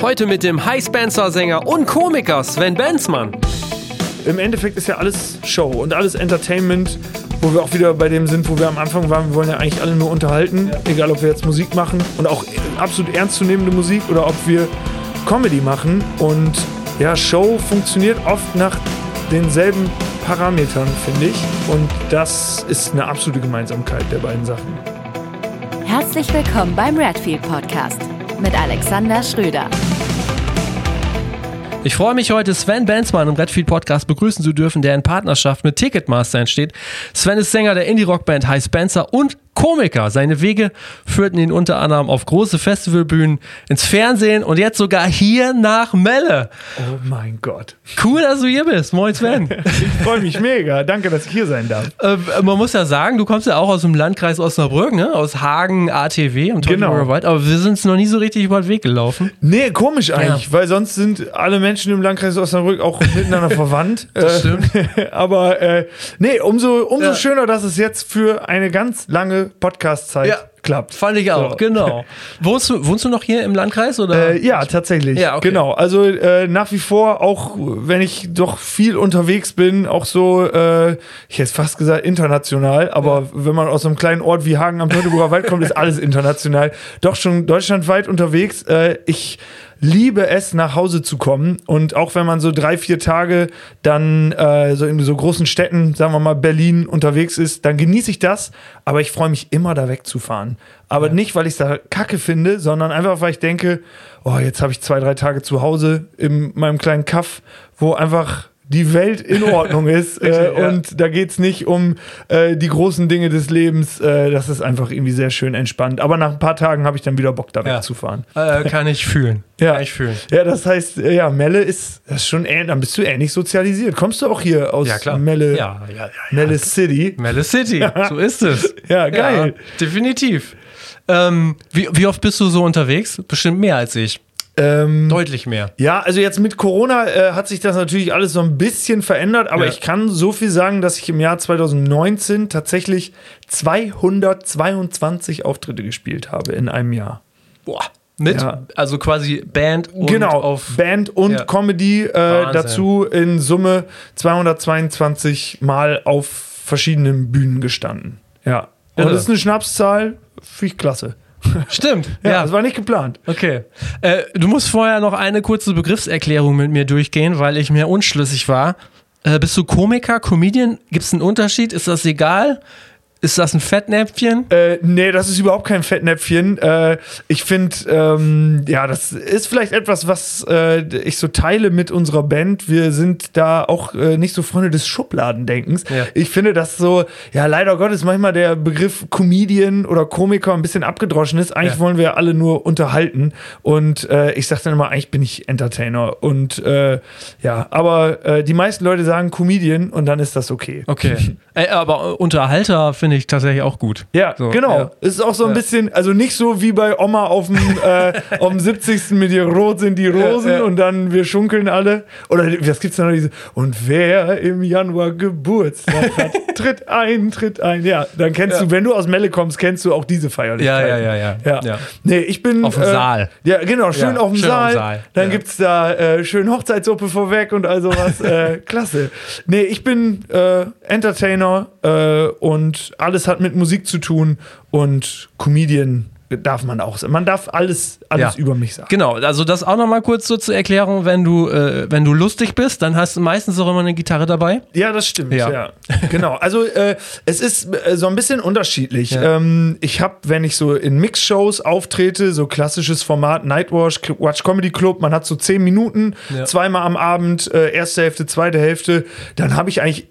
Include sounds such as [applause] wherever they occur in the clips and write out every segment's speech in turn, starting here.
Heute mit dem High Spencer-Sänger und Komiker Sven Benzmann. Im Endeffekt ist ja alles Show und alles Entertainment, wo wir auch wieder bei dem sind, wo wir am Anfang waren. Wir wollen ja eigentlich alle nur unterhalten, egal ob wir jetzt Musik machen und auch absolut ernstzunehmende Musik oder ob wir Comedy machen. Und ja, Show funktioniert oft nach denselben Parametern, finde ich. Und das ist eine absolute Gemeinsamkeit der beiden Sachen. Herzlich willkommen beim Redfield Podcast mit Alexander Schröder. Ich freue mich heute, Sven Benzmann im Redfield Podcast begrüßen zu dürfen, der in Partnerschaft mit Ticketmaster entsteht. Sven ist Sänger der Indie-Rock-Band High Spencer und Komiker. Seine Wege führten ihn unter anderem auf große Festivalbühnen, ins Fernsehen und jetzt sogar hier nach Melle. Oh mein Gott. Cool, dass du hier bist. Moin Sven. [laughs] ich freue mich mega. Danke, dass ich hier sein darf. Äh, man muss ja sagen, du kommst ja auch aus dem Landkreis Osnabrück, ne? aus Hagen, ATW und genau. Wald, aber wir sind es noch nie so richtig über den Weg gelaufen. Nee, komisch eigentlich, ja. weil sonst sind alle Menschen im Landkreis Osnabrück auch miteinander [laughs] verwandt. Das stimmt. [laughs] aber äh, nee, umso, umso ja. schöner, dass es jetzt für eine ganz lange Podcast-Zeit ja. klappt. Fand ich auch, so. genau. [laughs] Wohnst du, wohnst du noch hier im Landkreis? Oder? Äh, ja, tatsächlich. Ja, okay. Genau. Also äh, nach wie vor, auch wenn ich doch viel unterwegs bin, auch so, äh, ich hätte fast gesagt international, aber ja. wenn man aus einem kleinen Ort wie Hagen am Teutoburger Wald kommt, ist alles international. Doch schon deutschlandweit unterwegs. Äh, ich liebe es, nach Hause zu kommen. Und auch wenn man so drei, vier Tage dann äh, so in so großen Städten, sagen wir mal Berlin, unterwegs ist, dann genieße ich das. Aber ich freue mich immer, da wegzufahren. Aber ja. nicht, weil ich es da kacke finde, sondern einfach, weil ich denke, oh, jetzt habe ich zwei, drei Tage zu Hause in meinem kleinen Kaff, wo einfach die Welt in Ordnung ist. [laughs] äh, ja. Und da geht es nicht um äh, die großen Dinge des Lebens. Äh, das ist einfach irgendwie sehr schön entspannt. Aber nach ein paar Tagen habe ich dann wieder Bock, da ja. wegzufahren. Äh, kann ich fühlen. [laughs] Ja. Kann ich fühlen. Ja, das heißt, äh, ja, Melle ist, das ist schon, dann bist du ähnlich sozialisiert. Kommst du auch hier aus ja, Melle, ja, ja, ja, Melle City? Melle City, [laughs] so ist es. ja, geil. definitiv. Ähm, wie, wie oft bist du so unterwegs? Bestimmt mehr als ich. Ähm, Deutlich mehr. Ja, also jetzt mit Corona äh, hat sich das natürlich alles so ein bisschen verändert, aber ja. ich kann so viel sagen, dass ich im Jahr 2019 tatsächlich 222 Auftritte gespielt habe in einem Jahr. Boah. Mit? Ja. Also quasi Band und genau, auf Band und ja. Comedy äh, dazu in Summe 222 Mal auf verschiedenen Bühnen gestanden. Ja. Und das ist eine Schnapszahl, finde ich klasse. Stimmt. [laughs] ja, ja, das war nicht geplant. Okay. Äh, du musst vorher noch eine kurze Begriffserklärung mit mir durchgehen, weil ich mir unschlüssig war. Äh, bist du Komiker, Comedian? Gibt es einen Unterschied? Ist das egal? Ist das ein Fettnäpfchen? Äh, nee, das ist überhaupt kein Fettnäpfchen. Äh, ich finde, ähm, ja, das ist vielleicht etwas, was äh, ich so teile mit unserer Band. Wir sind da auch äh, nicht so Freunde des Schubladendenkens. Ja. Ich finde, dass so, ja, leider Gottes manchmal der Begriff Comedian oder Komiker ein bisschen abgedroschen ist. Eigentlich ja. wollen wir alle nur unterhalten. Und äh, ich sage dann immer, eigentlich bin ich Entertainer. Und äh, ja, aber die meisten Leute sagen Comedian und dann ist das okay. Okay. [laughs] Aber Unterhalter finde finde ich tatsächlich auch gut. Ja, so, genau. Ja. Es ist auch so ein ja. bisschen, also nicht so wie bei Oma auf dem, äh, auf dem 70. mit ihr rot sind die Rosen ja, und dann wir schunkeln alle. Oder was gibt's da noch diese? Und wer im Januar Geburtstag [laughs] hat, tritt ein, tritt ein. Ja, dann kennst du, wenn du aus Melle kommst, kennst du auch diese Feierlichkeit. Ja, ja, ja, ja. ja. Nee, ich bin. Auf dem äh, Saal. Ja, genau, schön auf dem schön Saal. Saal. Dann gibt's da äh, schön Hochzeitssuppe vorweg und all sowas. [laughs] äh, klasse. Nee, ich bin äh, Entertainer äh, und alles hat mit Musik zu tun und Comedian darf man auch Man darf alles, alles ja. über mich sagen. Genau, also das auch nochmal kurz so zur Erklärung, wenn du, äh, wenn du lustig bist, dann hast du meistens auch immer eine Gitarre dabei. Ja, das stimmt, ja. ja. genau, also äh, es ist äh, so ein bisschen unterschiedlich. Ja. Ähm, ich habe, wenn ich so in Mix-Shows auftrete, so klassisches Format Nightwatch, Watch Comedy Club, man hat so zehn Minuten, zweimal am Abend, äh, erste Hälfte, zweite Hälfte, dann habe ich eigentlich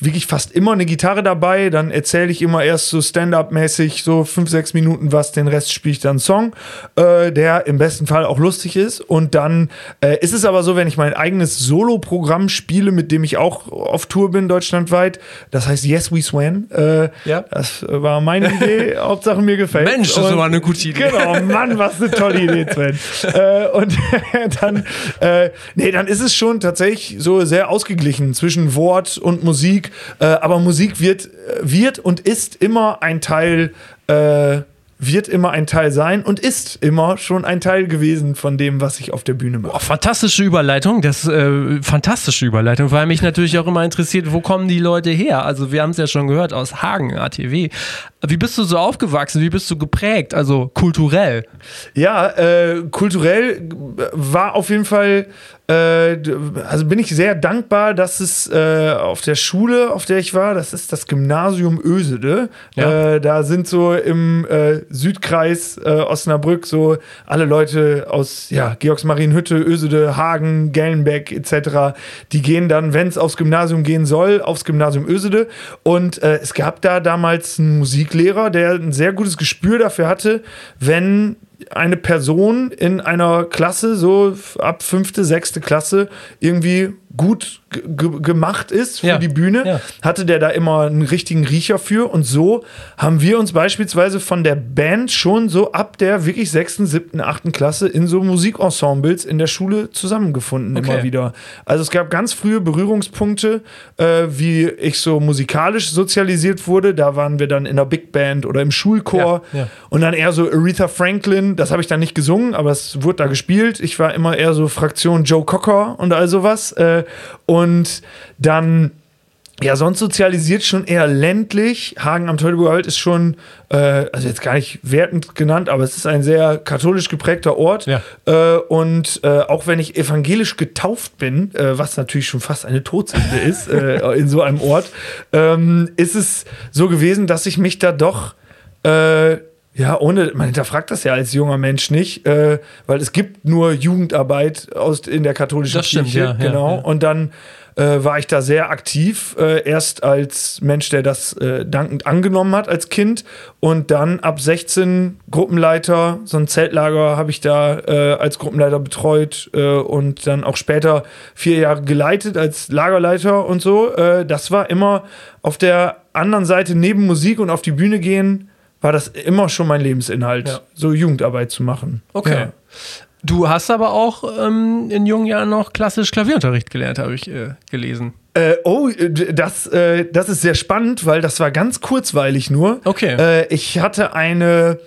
wirklich fast immer eine Gitarre dabei. Dann erzähle ich immer erst so Stand-up-mäßig so fünf, sechs Minuten was, den Rest spiele ich dann einen Song, äh, der im besten Fall auch lustig ist. Und dann äh, ist es aber so, wenn ich mein eigenes Solo-Programm spiele, mit dem ich auch auf Tour bin, deutschlandweit, das heißt Yes We Swan. Äh, ja. Das war meine Idee, [laughs] Hauptsache mir gefällt. Mensch, das war eine gute Idee. Genau, Mann, was eine tolle Idee, Sven. äh, und [laughs] dann, äh, nee, dann ist es schon tatsächlich so sehr ausgeglichen zwischen Wort und Musik. Musik, äh, aber Musik wird, wird und ist immer ein Teil, äh, wird immer ein Teil sein und ist immer schon ein Teil gewesen von dem, was ich auf der Bühne mache. Oh, fantastische Überleitung, das äh, fantastische Überleitung, weil mich natürlich auch immer interessiert, wo kommen die Leute her? Also wir haben es ja schon gehört aus Hagen, ATW. Wie bist du so aufgewachsen? Wie bist du geprägt? Also kulturell? Ja, äh, kulturell war auf jeden Fall äh, also bin ich sehr dankbar, dass es äh, auf der Schule, auf der ich war, das ist das Gymnasium Ösede. Ja. Äh, da sind so im äh, Südkreis äh, Osnabrück so alle Leute aus ja, Georgsmarienhütte, Ösede, Hagen, Gellenbeck etc. Die gehen dann, wenn es aufs Gymnasium gehen soll, aufs Gymnasium Ösede. Und äh, es gab da damals einen Musiklehrer, der ein sehr gutes Gespür dafür hatte, wenn eine Person in einer Klasse, so ab fünfte, sechste Klasse, irgendwie gut gemacht ist für Ja. die Bühne, Ja. hatte der da immer einen richtigen Riecher für. Und so haben wir uns beispielsweise von der Band schon so ab der wirklich sechsten, siebten, achten Klasse in so Musikensembles in der Schule zusammengefunden Okay. immer wieder. Also es gab ganz frühe Berührungspunkte, äh, wie ich so musikalisch sozialisiert wurde. Da waren wir dann in der Big Band oder im Schulchor. Ja. Und dann eher so Aretha Franklin, das habe ich dann nicht gesungen, aber es wurde da gespielt. Ich war immer eher so Fraktion Joe Cocker und all sowas. Äh, und dann, ja, sonst sozialisiert schon eher ländlich. Hagen am Teutoburger Wald ist schon, äh, also jetzt gar nicht wertend genannt, aber es ist ein sehr katholisch geprägter Ort. Ja. Äh, und äh, auch wenn ich evangelisch getauft bin, äh, was natürlich schon fast eine Todsünde ist äh, [laughs] in so einem Ort, ähm, ist es so gewesen, dass ich mich da doch äh, ja, ohne, man hinterfragt das ja als junger Mensch nicht, äh, weil es gibt nur Jugendarbeit aus, in der katholischen Das Kirche. ja, ja, genau. ja. Und dann äh, war ich da sehr aktiv, äh, erst als Mensch, der das äh, dankend angenommen hat als Kind und dann ab 16 Gruppenleiter, so ein Zeltlager habe ich da äh, als Gruppenleiter betreut äh, und dann auch später vier Jahre geleitet als Lagerleiter und so. Das war immer auf der anderen Seite neben Musik und auf die Bühne gehen, war das immer schon mein Lebensinhalt, Ja. so Jugendarbeit zu machen. Okay. Ja. Du hast aber auch ähm, in jungen Jahren noch klassisch Klavierunterricht gelernt, habe ich äh, gelesen. Äh, oh, äh, das, äh, das ist sehr spannend, weil das war ganz kurzweilig nur. Okay. Äh, ich hatte eine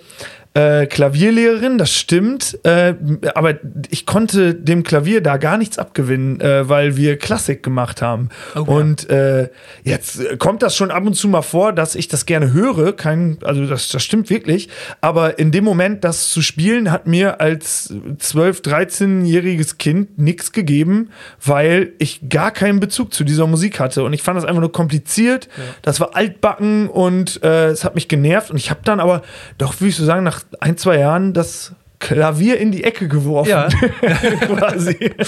äh, Klavierlehrerin, das stimmt, äh, aber ich konnte dem Klavier da gar nichts abgewinnen, äh, weil wir Klassik gemacht haben. Oh, ja. und äh, jetzt kommt das schon ab und zu mal vor, dass ich das gerne höre, kein, also das, das stimmt wirklich, aber in dem Moment, das zu spielen, hat mir als 12-, 13-jähriges Kind nichts gegeben, weil ich gar keinen Bezug zu dieser Musik hatte. Und ich fand das einfach nur kompliziert, das war altbacken und äh, es hat mich genervt. Und ich habe dann aber doch, würde ich so sagen, nach ein, zwei Jahren das Klavier in die Ecke geworfen. Ja. [laughs] quasi. [laughs]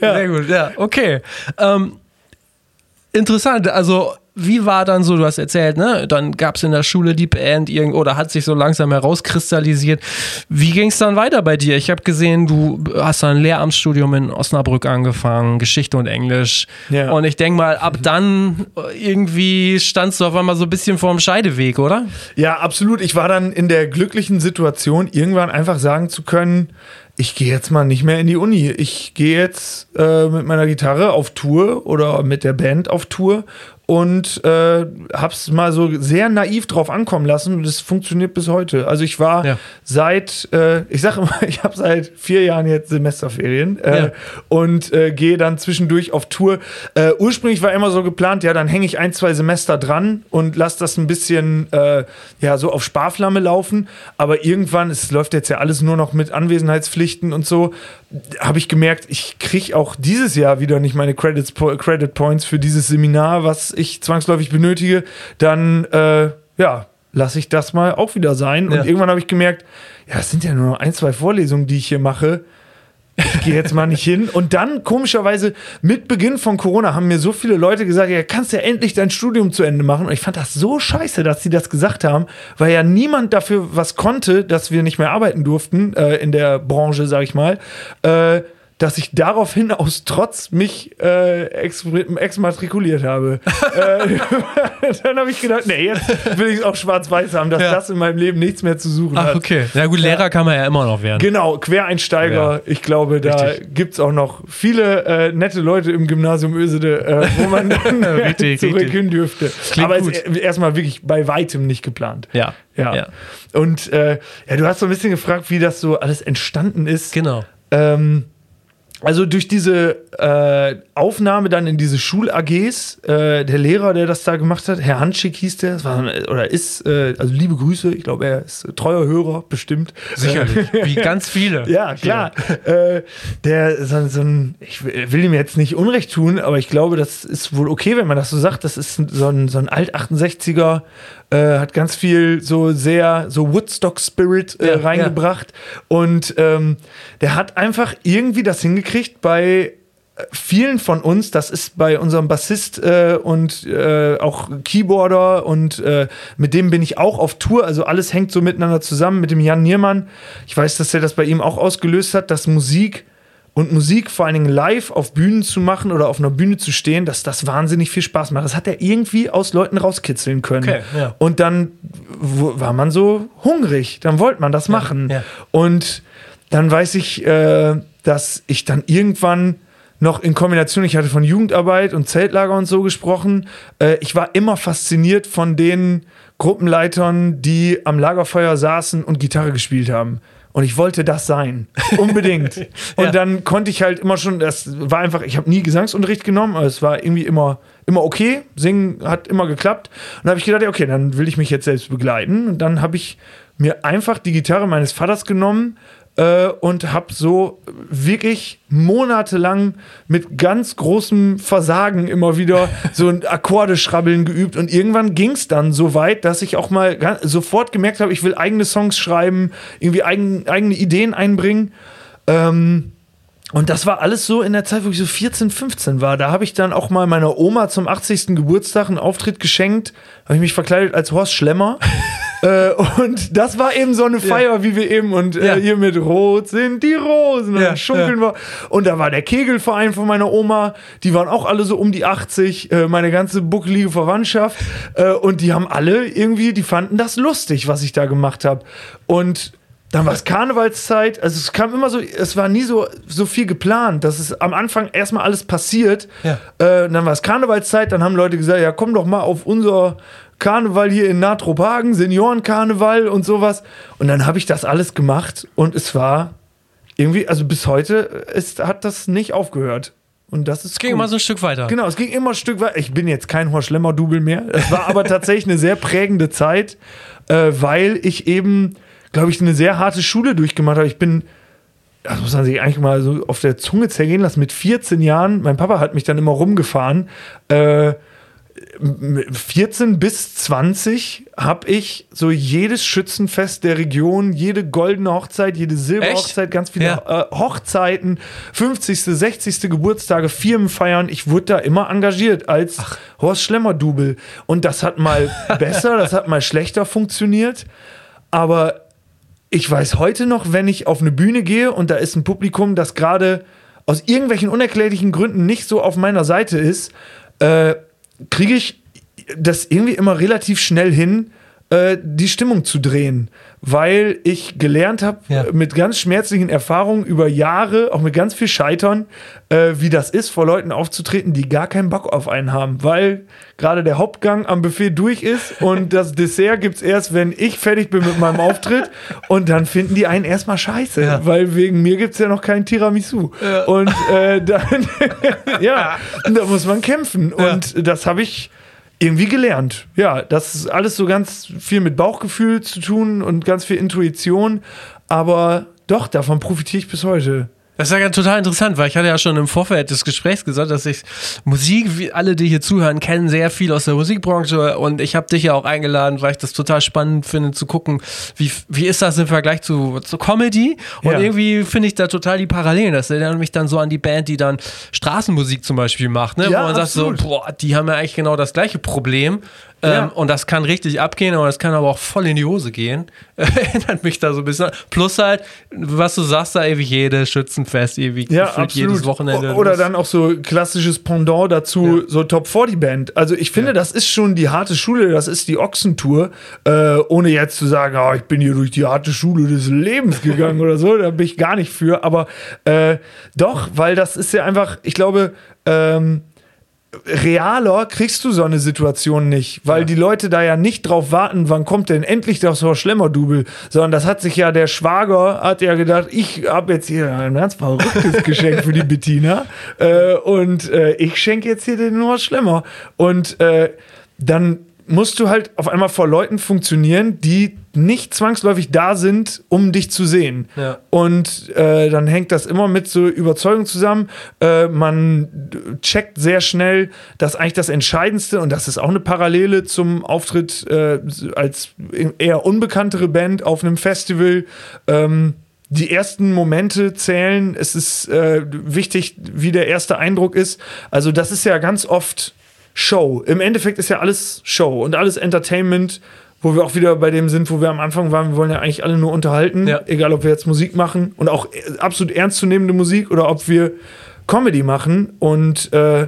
Ja. Sehr gut, ja, okay. Ähm, interessant, also wie war dann so, du hast erzählt, ne? Dann gab es in der Schule die Band irgend oder hat sich so langsam herauskristallisiert. Wie ging es dann weiter bei dir? Ich habe gesehen, du hast ein Lehramtsstudium in Osnabrück angefangen, Geschichte und Englisch. Ja. Und ich denke mal, ab dann äh, irgendwie standst du auf einmal so ein bisschen vorm Scheideweg, oder? Ja, absolut. Ich war dann in der glücklichen Situation, irgendwann einfach sagen zu können, ich gehe jetzt mal nicht mehr in die Uni. Ich gehe jetzt äh, mit meiner Gitarre auf Tour oder mit der Band auf Tour und äh, hab's mal so sehr naiv drauf ankommen lassen und es funktioniert bis heute. Also ich war Ja. seit, äh, ich sage immer, [laughs] ich habe seit vier Jahren jetzt Semesterferien äh, Ja. und äh, gehe dann zwischendurch auf Tour. Äh, ursprünglich war immer so geplant, ja, dann hänge ich ein, zwei Semester dran und lasse das ein bisschen äh, ja so auf Sparflamme laufen. Aber irgendwann, es läuft jetzt ja alles nur noch mit Anwesenheitspflichten und so, habe ich gemerkt, ich kriege auch dieses Jahr wieder nicht meine Credits, Credit Points für dieses Seminar, was ich zwangsläufig benötige. Dann äh, ja, lasse ich das mal auch wieder sein. Und Ja. irgendwann habe ich gemerkt, ja, es sind ja nur noch ein, zwei Vorlesungen, die ich hier mache ich gehe jetzt mal nicht hin. Und dann, komischerweise, mit Beginn von Corona haben mir so viele Leute gesagt, ja, kannst ja endlich dein Studium zu Ende machen. Und ich fand das so scheiße, dass sie das gesagt haben, weil ja niemand dafür was konnte, dass wir nicht mehr arbeiten durften äh, in der Branche, sag ich mal. Äh, dass ich daraufhin aus Trotz mich äh, ex exmatrikuliert habe. [laughs] äh, [laughs] dann habe ich gedacht, nee, jetzt will ich es auch schwarz-weiß haben, dass Ja. das in meinem Leben nichts mehr zu suchen Ach, hat. okay. Na gut, Lehrer kann man ja immer noch werden. Genau, Quereinsteiger. Ja. Ich glaube, da gibt es auch noch viele äh, nette Leute im Gymnasium Ösede, äh, wo man [laughs] dann Richtig, zurück richtig. hin dürfte. Klingt Aber gut. es ist erstmal wirklich bei weitem nicht geplant. Ja. Ja. ja. Und äh, ja, du hast so ein bisschen gefragt, wie das so alles entstanden ist. Genau. Ähm, also durch diese äh, Aufnahme dann in diese Schul-AGs, äh, der Lehrer, der das da gemacht hat, Herr Hanschig hieß der, war, oder ist, äh, also liebe Grüße, ich glaube, er ist treuer Hörer, bestimmt. Sicherlich. Wie ganz viele. [laughs] Ja, klar. Äh, der so, so ein, ich will ihm jetzt nicht Unrecht tun, aber ich glaube, das ist wohl okay, wenn man das so sagt. Das ist so ein, so ein Alt-68er, äh, hat ganz viel so sehr, so Woodstock-Spirit äh, Ja, reingebracht. Und ähm, der hat einfach irgendwie das hingekriegt bei vielen von uns, das ist bei unserem Bassist äh, und äh, auch Keyboarder und äh, mit dem bin ich auch auf Tour, also alles hängt so miteinander zusammen mit dem Jan Niermann. Ich weiß, dass er das bei ihm auch ausgelöst hat, dass Musik und Musik vor allen Dingen live auf Bühnen zu machen oder auf einer Bühne zu stehen, dass das wahnsinnig viel Spaß macht. Das hat er irgendwie aus Leuten rauskitzeln können. Okay, ja. Und dann war man so hungrig, dann wollte man das machen. ja. Und dann weiß ich, äh, dass ich dann irgendwann noch in Kombination, ich hatte von Jugendarbeit und Zeltlager und so gesprochen. Äh, ich war immer fasziniert von den Gruppenleitern, die am Lagerfeuer saßen und Gitarre gespielt haben. Und ich wollte das sein. Unbedingt. [laughs] Und Ja. dann konnte ich halt immer schon, das war einfach, ich habe nie Gesangsunterricht genommen, aber es war irgendwie immer, immer okay. Singen hat immer geklappt. Und da habe ich gedacht, ja, okay, dann will ich mich jetzt selbst begleiten. Und dann habe ich mir einfach die Gitarre meines Vaters genommen äh, und habe so wirklich monatelang mit ganz großem Versagen immer wieder [laughs] so ein Akkordeschrabbeln geübt und irgendwann ging es dann so weit, dass ich auch mal ga- sofort gemerkt habe, ich will eigene Songs schreiben, irgendwie eigen, eigene Ideen einbringen. Ähm, und das war alles so in der Zeit, wo ich so 14, 15 war. Da habe ich dann auch mal meiner Oma zum 80. Geburtstag einen Auftritt geschenkt. Habe ich mich verkleidet als Horst Schlemmer. [laughs] äh, und das war eben so eine Feier, wie wir eben und äh, Ja. hier mit Rot sind die Rosen und Ja, schunkeln wir. Und da war der Kegelverein von meiner Oma. Die waren auch alle so um die 80. Äh, meine ganze buckelige Verwandtschaft. Äh, und die haben alle irgendwie, die fanden das lustig, was ich da gemacht habe. Und dann war es Karnevalszeit, also es kam immer so, es war nie so, so viel geplant, dass es am Anfang erstmal alles passiert. Ja. Äh, dann war es Karnevalszeit, dann haben Leute gesagt, ja komm doch mal auf unser Karneval hier in Natrop-Hagen, Seniorenkarneval und sowas. Und dann habe ich das alles gemacht und es war irgendwie, also bis heute ist, hat das nicht aufgehört. Und das ist Es ging cool. immer so ein Stück weiter. Genau, es ging immer ein Stück weiter. Ich bin jetzt kein Horst Schlemmer-Double mehr. Es war aber [laughs] tatsächlich eine sehr prägende Zeit, äh, weil ich eben, glaube ich, eine sehr harte Schule durchgemacht habe. Ich bin, das muss man sich eigentlich mal so auf der Zunge zergehen lassen, mit 14 Jahren, mein Papa hat mich dann immer rumgefahren. Äh, mit 14 bis 20 habe ich so jedes Schützenfest der Region, jede goldene Hochzeit, jede Silberhochzeit, ganz viele Ja. äh, Hochzeiten, 50., 60. Geburtstage, Firmenfeiern. Ich wurde da immer engagiert als Horst Schlemmer-Double. Und das hat mal [laughs] besser, das hat mal schlechter funktioniert. Aber ich weiß heute noch, wenn ich auf eine Bühne gehe und da ist ein Publikum, das gerade aus irgendwelchen unerklärlichen Gründen nicht so auf meiner Seite ist, äh, kriege ich das irgendwie immer relativ schnell hin, äh, die Stimmung zu drehen, weil ich gelernt habe, Ja. mit ganz schmerzlichen Erfahrungen über Jahre, auch mit ganz viel Scheitern, äh, wie das ist, vor Leuten aufzutreten, die gar keinen Bock auf einen haben, weil gerade der Hauptgang am Buffet durch ist und das Dessert gibt's erst, wenn ich fertig bin mit meinem Auftritt und dann finden die einen erstmal scheiße, Ja. weil wegen mir gibt's ja noch kein Tiramisu. Und äh, dann, [laughs] ja, da muss man kämpfen und das habe ich irgendwie gelernt. Ja, das ist alles so ganz viel mit Bauchgefühl zu tun und ganz viel Intuition. Aber doch, davon profitiere ich bis heute. Das ist ja total interessant, weil ich hatte ja schon im Vorfeld des Gesprächs gesagt, dass ich Musik, wie alle, die hier zuhören, kennen sehr viel aus der Musikbranche und ich habe dich ja auch eingeladen, weil ich das total spannend finde zu gucken, wie, wie ist das im Vergleich zu, zu Comedy und Ja. irgendwie finde ich da total die Parallelen. Das erinnert mich dann so an die Band, die dann Straßenmusik zum Beispiel macht, ne? Ja, wo man sagt absolut. so, boah, die haben ja eigentlich genau das gleiche Problem, Ähm, Ja. Und das kann richtig abgehen, aber das kann aber auch voll in die Hose gehen. [laughs] Erinnert mich da so ein bisschen. Plus halt, was du sagst, da ewig jedes Schützenfest, ewig Ja, absolut. jedes Wochenende. Oder dann auch so klassisches Pendant dazu, so Top 40 Band. Also ich finde, das ist schon die harte Schule, das ist die Ochsentour. Äh, ohne jetzt zu sagen, oh, ich bin hier durch die harte Schule des Lebens gegangen [laughs] oder so, da bin ich gar nicht für. Aber äh, doch, weil das ist ja einfach, ich glaube, ähm, realer kriegst du so eine Situation nicht, weil die Leute da ja nicht drauf warten, wann kommt denn endlich das Horst Schlemmer-Double, sondern das hat sich ja der Schwager, hat ja gedacht, ich habe jetzt hier ein ganz verrücktes [laughs] Geschenk für die Bettina äh, und äh, ich schenke jetzt hier den Horst Schlemmer. Und äh, dann musst du halt auf einmal vor Leuten funktionieren, die nicht zwangsläufig da sind, um dich zu sehen. Ja. Und äh, dann hängt das immer mit so Überzeugung zusammen. Äh, man checkt sehr schnell, dass eigentlich das Entscheidendste, und das ist auch eine Parallele zum Auftritt äh, als eher unbekanntere Band auf einem Festival, ähm, die ersten Momente zählen. Es ist äh, wichtig, wie der erste Eindruck ist. Also das ist ja ganz oft Show. Im Endeffekt ist ja alles Show und alles Entertainment, wo wir auch wieder bei dem sind, wo wir am Anfang waren. Wir wollen ja eigentlich alle nur unterhalten, Ja. egal ob wir jetzt Musik machen und auch äh, absolut ernstzunehmende Musik oder ob wir Comedy machen. Und äh,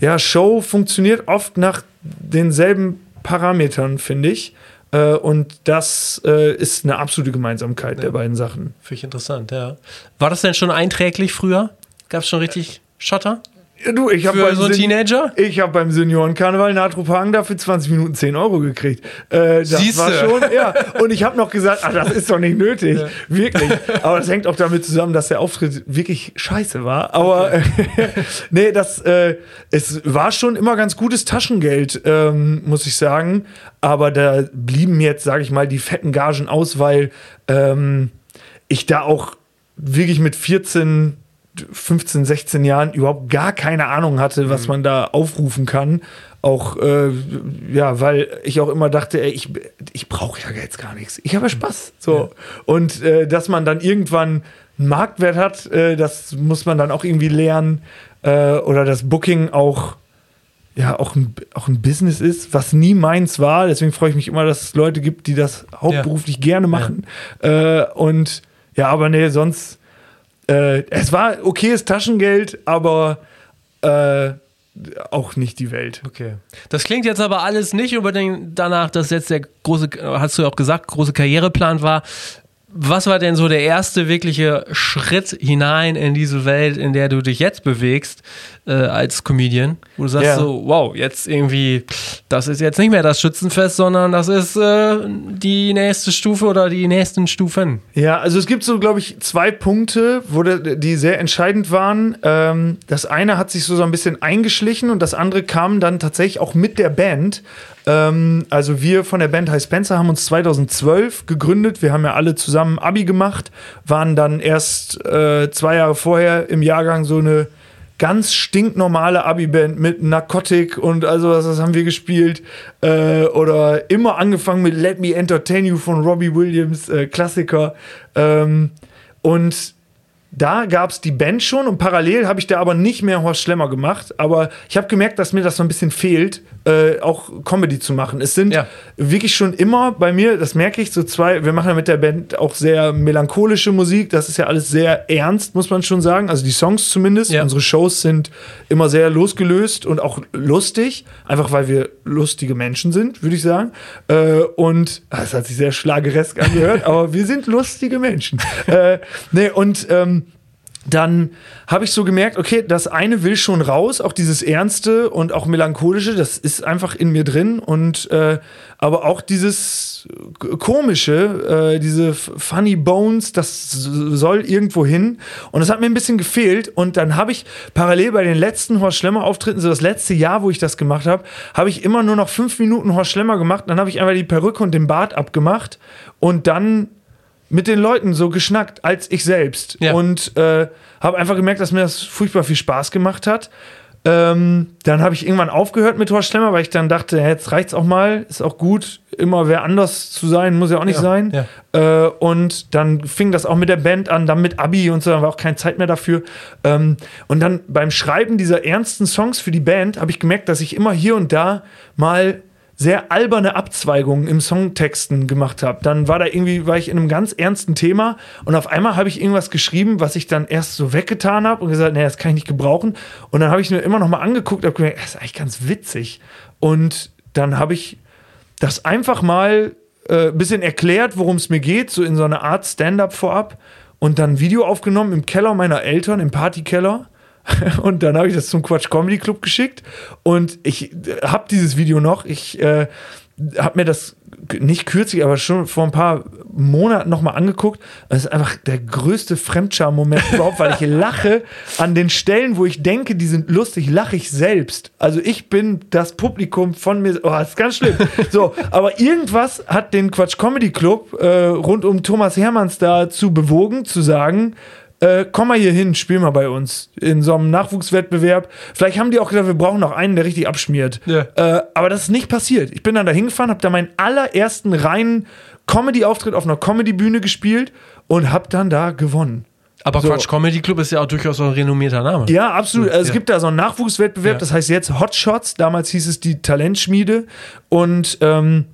ja, Show funktioniert oft nach denselben Parametern, finde ich. Äh, und das äh, ist eine absolute Gemeinsamkeit der beiden Sachen. Finde ich interessant, ja. War das denn schon einträglich früher? Gab es schon richtig Schotter? Ja, du, ich habe beim, so Teenager? ich hab beim Seniorenkarneval Natropagen dafür 20 Minuten 10 Euro gekriegt. Äh, das Siehste. war schon, ja. Und ich habe noch gesagt, ach, das ist doch nicht nötig. Wirklich. Aber das hängt auch damit zusammen, dass der Auftritt wirklich scheiße war. Aber [laughs] nee, das, äh, es war schon immer ganz gutes Taschengeld, ähm, muss ich sagen. Aber da blieben jetzt, sage ich mal, die fetten Gagen aus, weil ähm, ich da auch wirklich mit 14, 15, 16 Jahren überhaupt gar keine Ahnung hatte, was man da aufrufen kann. Auch, äh, ja, weil ich auch immer dachte, ey, ich, ich brauche ja jetzt gar nichts. Ich habe ja Spaß. So. Und äh, dass man dann irgendwann einen Marktwert hat, äh, das muss man dann auch irgendwie lernen. Äh, oder das Booking auch ja auch ein, auch ein Business ist, was nie meins war. Deswegen freue ich mich immer, dass es Leute gibt, die das hauptberuflich gerne machen. Äh, und ja, aber nee, sonst, äh, es war okayes Taschengeld, aber äh, auch nicht die Welt. Okay. Das klingt jetzt aber alles nicht unbedingt danach, dass jetzt der große, hast du ja auch gesagt, große Karriereplan war. Was war denn so der erste wirkliche Schritt hinein in diese Welt, in der du dich jetzt bewegst äh, als Comedian? Wo du sagst Ja. so, wow, jetzt irgendwie, das ist jetzt nicht mehr das Schützenfest, sondern das ist äh, die nächste Stufe oder die nächsten Stufen. Ja, also es gibt so, glaube ich, zwei Punkte, wo der, die sehr entscheidend waren. Ähm, das eine hat sich so, so ein bisschen eingeschlichen und das andere kam dann tatsächlich auch mit der Band. Ähm, also wir von der Band High Spencer haben uns 2012 gegründet. Wir haben ja alle zusammen Abi gemacht, waren dann erst äh, zwei Jahre vorher im Jahrgang so eine ganz stinknormale Abi-Band mit Narcotic und also was das haben wir gespielt. Äh, oder immer angefangen mit Let Me Entertain You von Robbie Williams, äh, Klassiker. Ähm, und da gab es die Band schon und parallel habe ich da aber nicht mehr Horst Schlemmer gemacht. Aber ich habe gemerkt, dass mir das so ein bisschen fehlt, äh, auch Comedy zu machen. Es sind Ja. wirklich schon immer bei mir, das merke ich, so zwei, wir machen ja mit der Band auch sehr melancholische Musik. Das ist ja alles sehr ernst, muss man schon sagen. Also die Songs zumindest. Ja. Unsere Shows sind immer sehr losgelöst und auch lustig. Einfach weil wir lustige Menschen sind, würde ich sagen. Äh, und ah, das hat sich sehr schlageresk angehört, [laughs] aber wir sind lustige Menschen. äh, nee, und ähm, dann habe ich so gemerkt, okay, das eine will schon raus, auch dieses Ernste und auch Melancholische, das ist einfach in mir drin und äh, aber auch dieses Komische, äh, diese Funny Bones, das soll irgendwo hin und das hat mir ein bisschen gefehlt und dann habe ich parallel bei den letzten Horst Schlemmer Auftritten, so das letzte Jahr, wo ich das gemacht habe, habe ich immer nur noch fünf Minuten Horst Schlemmer gemacht, dann habe ich einfach die Perücke und den Bart abgemacht und dann mit den Leuten so geschnackt als ich selbst Ja. und äh, habe einfach gemerkt, dass mir das furchtbar viel Spaß gemacht hat. Ähm, dann habe ich irgendwann aufgehört mit Horst Schlemmer, weil ich dann dachte, ja, jetzt reicht's auch mal, ist auch gut, immer wer anders zu sein, muss ja auch nicht Ja, sein. ja. Äh, und dann fing das auch mit der Band an, dann mit Abi und so, dann war auch keine Zeit mehr dafür. Ähm, und dann beim Schreiben dieser ernsten Songs für die Band habe ich gemerkt, dass ich immer hier und da mal sehr alberne Abzweigungen im Songtexten gemacht habe. Dann war da irgendwie, war ich in einem ganz ernsten Thema und auf einmal habe ich irgendwas geschrieben, was ich dann erst so weggetan habe und gesagt, nee, das kann ich nicht gebrauchen. Und dann habe ich mir immer noch mal angeguckt habe gemerkt, das ist eigentlich ganz witzig. Und dann habe ich das einfach mal ein äh, bisschen erklärt, worum es mir geht, so in so einer Art Stand-up vorab und dann ein Video aufgenommen im Keller meiner Eltern, im Partykeller. [laughs] Und dann habe ich das zum Quatsch Comedy Club geschickt und ich äh, habe dieses Video noch. Ich äh, habe mir das nicht kürzlich, aber schon vor ein paar Monaten nochmal angeguckt. Das ist einfach der größte Fremdscham-Moment [laughs] überhaupt, weil ich lache an den Stellen, wo ich denke, die sind lustig, lache ich selbst. Also ich bin das Publikum von mir. Oh, das ist ganz schlimm. [laughs] So, aber irgendwas hat den Quatsch Comedy Club äh, rund um Thomas Hermanns dazu bewogen, zu sagen, äh, komm mal hier hin, spiel mal bei uns in so einem Nachwuchswettbewerb. Vielleicht haben die auch gedacht, wir brauchen noch einen, der richtig abschmiert. Ja. Äh, aber das ist nicht passiert. Ich bin dann da hingefahren, habe da meinen allerersten reinen Comedy-Auftritt auf einer Comedy-Bühne gespielt und habe dann da gewonnen. Aber So. Quatsch Comedy Club ist ja auch durchaus so ein renommierter Name. Ja, absolut. Also es Ja. gibt da so einen Nachwuchswettbewerb, Ja. das heißt jetzt Hotshots. Damals hieß es die Talentschmiede. Und ähm,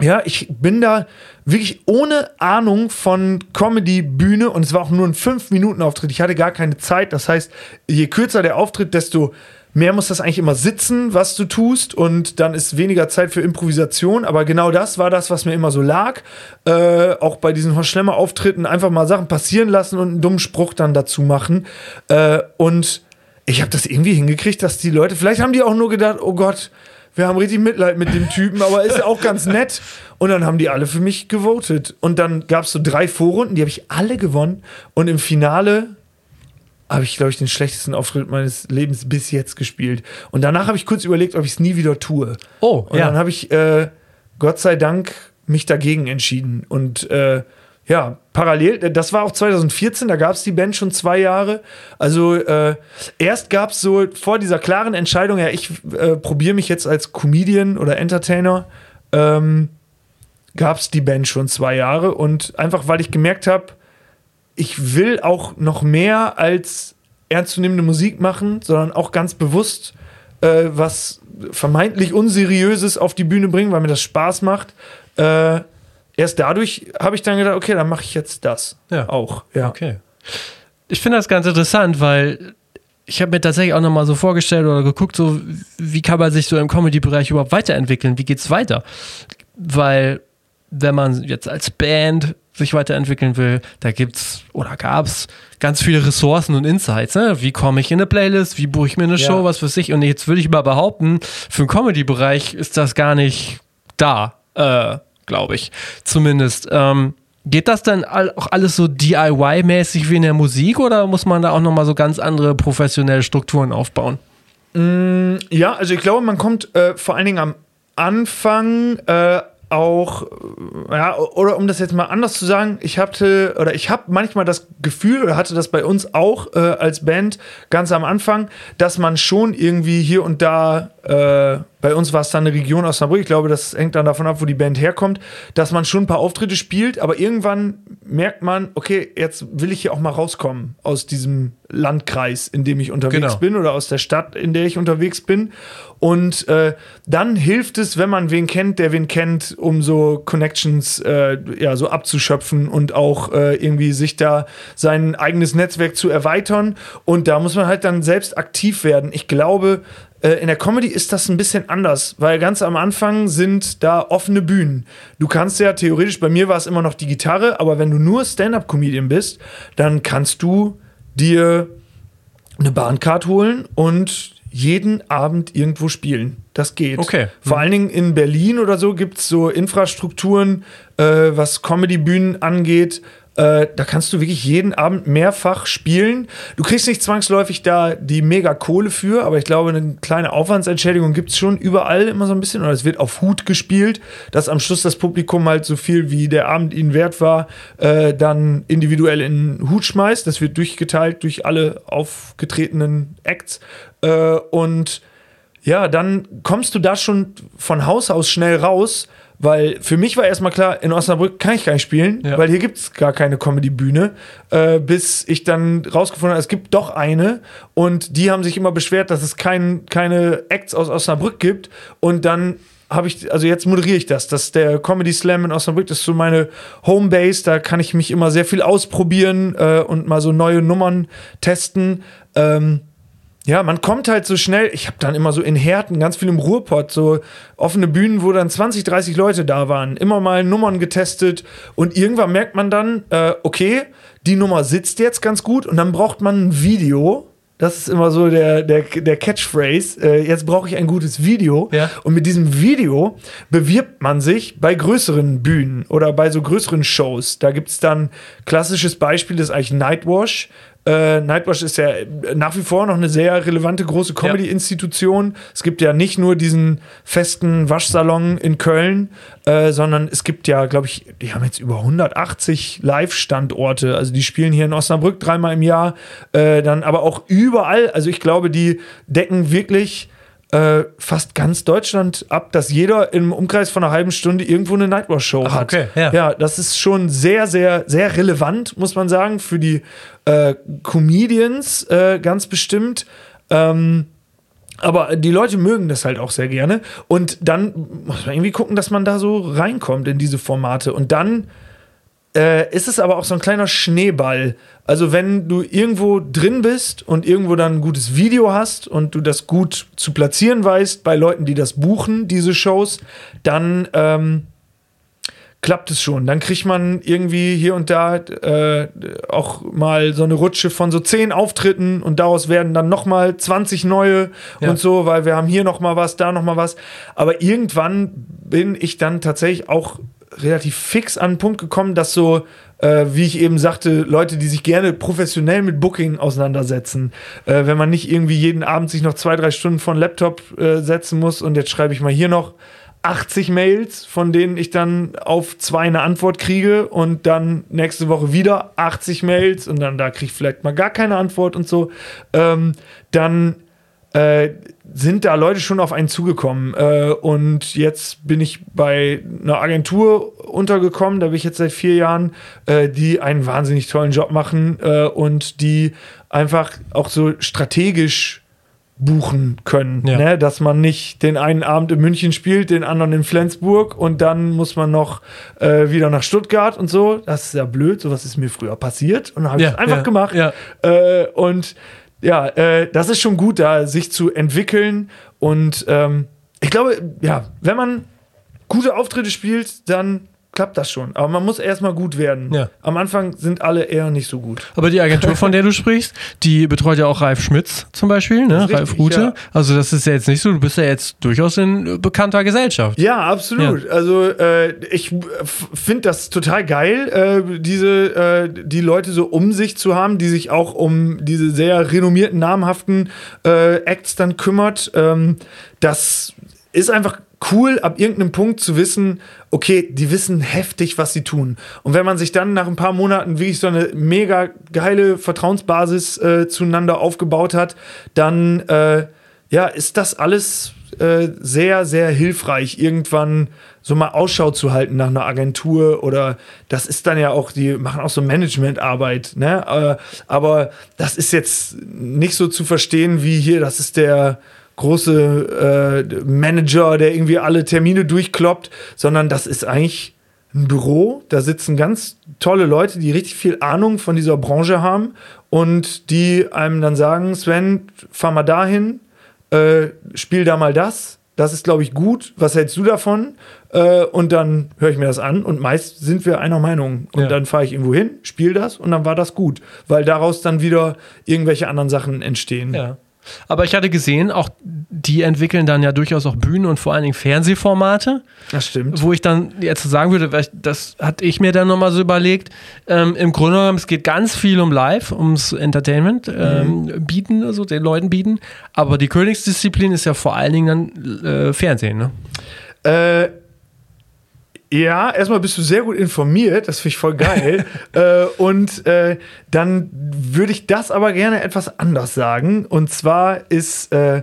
ja, ich bin da wirklich ohne Ahnung von Comedy-Bühne und es war auch nur ein 5-Minuten-Auftritt. Ich hatte gar keine Zeit. Das heißt, je kürzer der Auftritt, desto mehr muss das eigentlich immer sitzen, was du tust. Und dann ist weniger Zeit für Improvisation. Aber genau das war das, was mir immer so lag. Äh, auch bei diesen Horst Schlemmer-Auftritten einfach mal Sachen passieren lassen und einen dummen Spruch dann dazu machen. Äh, und ich habe das irgendwie hingekriegt, dass die Leute, vielleicht haben die auch nur gedacht, oh Gott, wir haben richtig Mitleid mit dem Typen, aber ist auch ganz nett. Und dann haben die alle für mich gewotet. Und dann gab es so drei Vorrunden, die habe ich alle gewonnen. Und im Finale habe ich, glaube ich, den schlechtesten Auftritt meines Lebens bis jetzt gespielt. Und danach habe ich kurz überlegt, ob ich es nie wieder tue. Oh, Und ja. dann habe ich, äh, Gott sei Dank, mich dagegen entschieden. Und äh, ja, parallel, äh, das war auch 2014, da gab es die Band schon zwei Jahre. Also äh, erst gab es so vor dieser klaren Entscheidung, ja, ich äh, probiere mich jetzt als Comedian oder Entertainer, ähm, gab es die Band schon zwei Jahre. Und einfach, weil ich gemerkt habe, ich will auch noch mehr als ernstzunehmende Musik machen, sondern auch ganz bewusst äh, was vermeintlich Unseriöses auf die Bühne bringen, weil mir das Spaß macht. Äh, erst dadurch habe ich dann gedacht, okay, dann mache ich jetzt das Ja. auch. Ja. Okay. Ich finde das ganz interessant, weil ich habe mir tatsächlich auch nochmal so vorgestellt oder geguckt, so wie kann man sich so im Comedy-Bereich überhaupt weiterentwickeln? Wie geht's weiter? Weil wenn man jetzt als Band sich weiterentwickeln will, da gibt's oder gab's ganz viele Ressourcen und Insights. Ne? Wie komme ich in eine Playlist? Wie buche ich mir eine Ja. Show? Was für sich? Und jetzt würde ich mal behaupten, für den Comedy-Bereich ist das gar nicht da, äh, glaube ich. Zumindest. Ähm, geht das dann auch alles so DIY-mäßig wie in der Musik oder muss man da auch nochmal so ganz andere professionelle Strukturen aufbauen? Ja, also ich glaube, man kommt äh, vor allen Dingen am Anfang äh, auch, äh, ja, oder um das jetzt mal anders zu sagen, ich hatte, oder ich habe manchmal das Gefühl, oder hatte das bei uns auch äh, als Band ganz am Anfang, dass man schon irgendwie hier und da, äh, bei uns war es dann eine Region Osnabrück, ich glaube, das hängt dann davon ab, wo die Band herkommt, dass man schon ein paar Auftritte spielt, aber irgendwann merkt man, okay, jetzt will ich hier auch mal rauskommen aus diesem Landkreis, in dem ich unterwegs Genau. bin oder aus der Stadt, in der ich unterwegs bin. Und äh, dann hilft es, wenn man wen kennt, der wen kennt, um so Connections äh, ja, so abzuschöpfen und auch äh, irgendwie sich da sein eigenes Netzwerk zu erweitern. Und da muss man halt dann selbst aktiv werden. Ich glaube, in der Comedy ist das ein bisschen anders, weil ganz am Anfang sind da offene Bühnen. Du kannst ja theoretisch, bei mir war es immer noch die Gitarre, aber wenn du nur Stand-up-Comedian bist, dann kannst du dir eine Bahncard holen und jeden Abend irgendwo spielen. Das geht. Okay. Vor allen Dingen in Berlin oder so gibt es so Infrastrukturen, äh, was Comedy-Bühnen angeht. Äh, da kannst du wirklich jeden Abend mehrfach spielen. Du kriegst nicht zwangsläufig da die mega Kohle für, aber ich glaube, eine kleine Aufwandsentschädigung gibt es schon überall immer so ein bisschen. Oder es wird auf Hut gespielt, dass am Schluss das Publikum halt so viel wie der Abend ihnen wert war, äh, dann individuell in den Hut schmeißt. Das wird durchgeteilt durch alle aufgetretenen Acts. Äh, und ja, dann kommst du da schon von Haus aus schnell raus, weil für mich war erstmal klar, in Osnabrück kann ich gar nicht spielen, Ja. weil hier gibt es gar keine Comedy-Bühne, äh, bis ich dann rausgefunden habe, es gibt doch eine und die haben sich immer beschwert, dass es kein, keine Acts aus Osnabrück gibt und dann habe ich, also jetzt moderiere ich das. Das ist der Comedy Slam in Osnabrück, das ist so meine Homebase. Da kann ich mich immer sehr viel ausprobieren äh, und mal so neue Nummern testen. Ähm, ja, man kommt halt so schnell. Ich habe dann immer so in Härten, ganz viel im Ruhrpott, so offene Bühnen, wo dann 20, 30 Leute da waren, immer mal Nummern getestet und irgendwann merkt man dann, äh, okay, die Nummer sitzt jetzt ganz gut und dann braucht man ein Video. Das ist immer so der, der, der Catchphrase. Äh, jetzt brauche ich ein gutes Video. Ja. Und mit diesem Video bewirbt man sich bei größeren Bühnen oder bei so größeren Shows. Da gibt es dann klassisches Beispiel, das ist eigentlich Nightwash. Äh, Nightwash ist ja nach wie vor noch eine sehr relevante große Comedy-Institution. Es gibt ja nicht nur diesen festen Waschsalon in Köln, äh, sondern es gibt ja, glaube ich, die haben jetzt über 180 Live-Standorte. Also die spielen hier in Osnabrück dreimal im Jahr, äh, dann aber auch überall. Also ich glaube, die decken wirklich äh, fast ganz Deutschland ab, dass jeder im Umkreis von einer halben Stunde irgendwo eine Nightwash-Show Ah, hat. okay, ja. ja, das ist schon sehr, sehr, sehr relevant, muss man sagen, für die äh, Comedians äh, ganz bestimmt. Ähm, aber die Leute mögen das halt auch sehr gerne. Und dann muss man irgendwie gucken, dass man da so reinkommt in diese Formate. Und dann äh, ist es aber auch so ein kleiner Schneeball. Also wenn du irgendwo drin bist und irgendwo dann ein gutes Video hast und du das gut zu platzieren weißt bei Leuten, die das buchen, diese Shows, dann ähm, klappt es schon. Dann kriegt man irgendwie hier und da äh, auch mal so eine Rutsche von so zehn Auftritten und daraus werden dann noch mal 20 neue Ja. und so, weil wir haben hier noch mal was, da noch mal was. Aber irgendwann bin ich dann tatsächlich auch relativ fix an den Punkt gekommen, dass so äh, wie ich eben sagte, Leute, die sich gerne professionell mit Booking auseinandersetzen. Äh, wenn man nicht irgendwie jeden Abend sich noch zwei, drei Stunden vor den Laptop äh, setzen muss und jetzt schreibe ich mal hier noch 80 Mails, von denen ich dann auf zwei eine Antwort kriege und dann nächste Woche wieder 80 Mails und dann da kriege ich vielleicht mal gar keine Antwort und so, ähm, dann äh, sind da Leute schon auf einen zugekommen. Äh, und jetzt bin ich bei einer Agentur untergekommen, da bin ich jetzt seit vier Jahren, äh, die einen wahnsinnig tollen Job machen äh, und die einfach auch so strategisch buchen können, Ja. ne? dass man nicht den einen Abend in München spielt, den anderen in Flensburg und dann muss man noch äh, wieder nach Stuttgart und so. Das ist ja blöd, sowas ist mir früher passiert und habe ich Ja, es einfach ja, gemacht. Äh, und ja, äh, das ist schon gut, da sich zu entwickeln. Und ähm, ich glaube, ja, wenn man gute Auftritte spielt, dann klappt das schon. Aber man muss erstmal gut werden. Ja. Am Anfang sind alle eher nicht so gut. Aber die Agentur, von der du sprichst, die betreut ja auch Ralf Schmitz zum Beispiel, ne? Ist Ralf richtig, Rute. ja. Also das ist ja jetzt nicht so, du bist ja jetzt durchaus in äh, bekannter Gesellschaft. Ja, absolut. Also äh, ich finde das total geil, äh, diese äh, die Leute so um sich zu haben, die sich auch um diese sehr renommierten, namhaften äh, Acts dann kümmert. Ähm, das ist einfach cool, ab irgendeinem Punkt zu wissen, okay, die wissen heftig, was sie tun. Und wenn man sich dann nach ein paar Monaten wirklich so eine mega geile Vertrauensbasis äh, zueinander aufgebaut hat, dann äh, ja, ist das alles äh, sehr, sehr hilfreich, irgendwann so mal Ausschau zu halten nach einer Agentur oder das ist dann ja auch, die machen auch so Managementarbeit, ne? Äh, aber das ist jetzt nicht so zu verstehen wie hier, das ist der große äh, Manager, der irgendwie alle Termine durchkloppt, sondern das ist eigentlich ein Büro, da sitzen ganz tolle Leute, die richtig viel Ahnung von dieser Branche haben und die einem dann sagen, Sven, fahr mal dahin, äh, spiel da mal das, das ist, glaube ich, gut, was hältst du davon? Äh, und dann höre ich mir das an und meist sind wir einer Meinung. Und Ja. dann fahre ich irgendwo hin, spiele das und dann war das gut, weil daraus dann wieder irgendwelche anderen Sachen entstehen. Ja. Aber ich hatte gesehen, auch die entwickeln dann ja durchaus auch Bühnen und vor allen Dingen Fernsehformate, Das stimmt. wo ich dann jetzt sagen würde, das hatte ich mir dann nochmal so überlegt. Ähm, Im Grunde genommen, es geht ganz viel um Live, ums Entertainment ähm, bieten, also den Leuten bieten. Aber die Königsdisziplin ist ja vor allen Dingen dann äh, Fernsehen, ne? Äh, ja, erstmal bist du sehr gut informiert, das finde ich voll geil. [laughs] äh, und äh, dann würde ich das aber gerne etwas anders sagen. Und zwar ist, äh,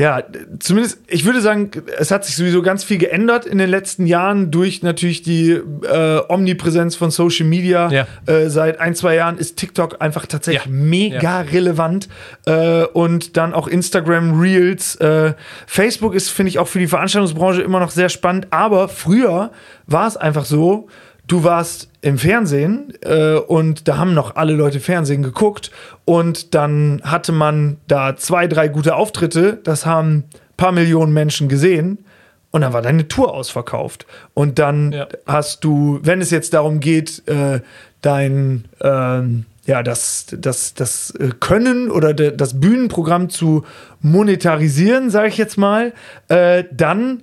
ja, zumindest, ich würde sagen, es hat sich sowieso ganz viel geändert in den letzten Jahren durch natürlich die äh, Omnipräsenz von Social Media. Ja. Äh, seit ein, zwei Jahren ist TikTok einfach tatsächlich Ja. mega Ja. relevant. Äh, und dann auch Instagram Reels. Äh, Facebook ist, finde ich, auch für die Veranstaltungsbranche immer noch sehr spannend. Aber früher war es einfach so, du warst im Fernsehen äh, und da haben noch alle Leute Fernsehen geguckt und dann hatte man da zwei, drei gute Auftritte, das haben ein paar Millionen Menschen gesehen und dann war deine Tour ausverkauft. Und dann Ja. hast du, wenn es jetzt darum geht, äh, dein ähm, ja, das, das, das äh, Können oder de, das Bühnenprogramm zu monetarisieren, sage ich jetzt mal, äh, dann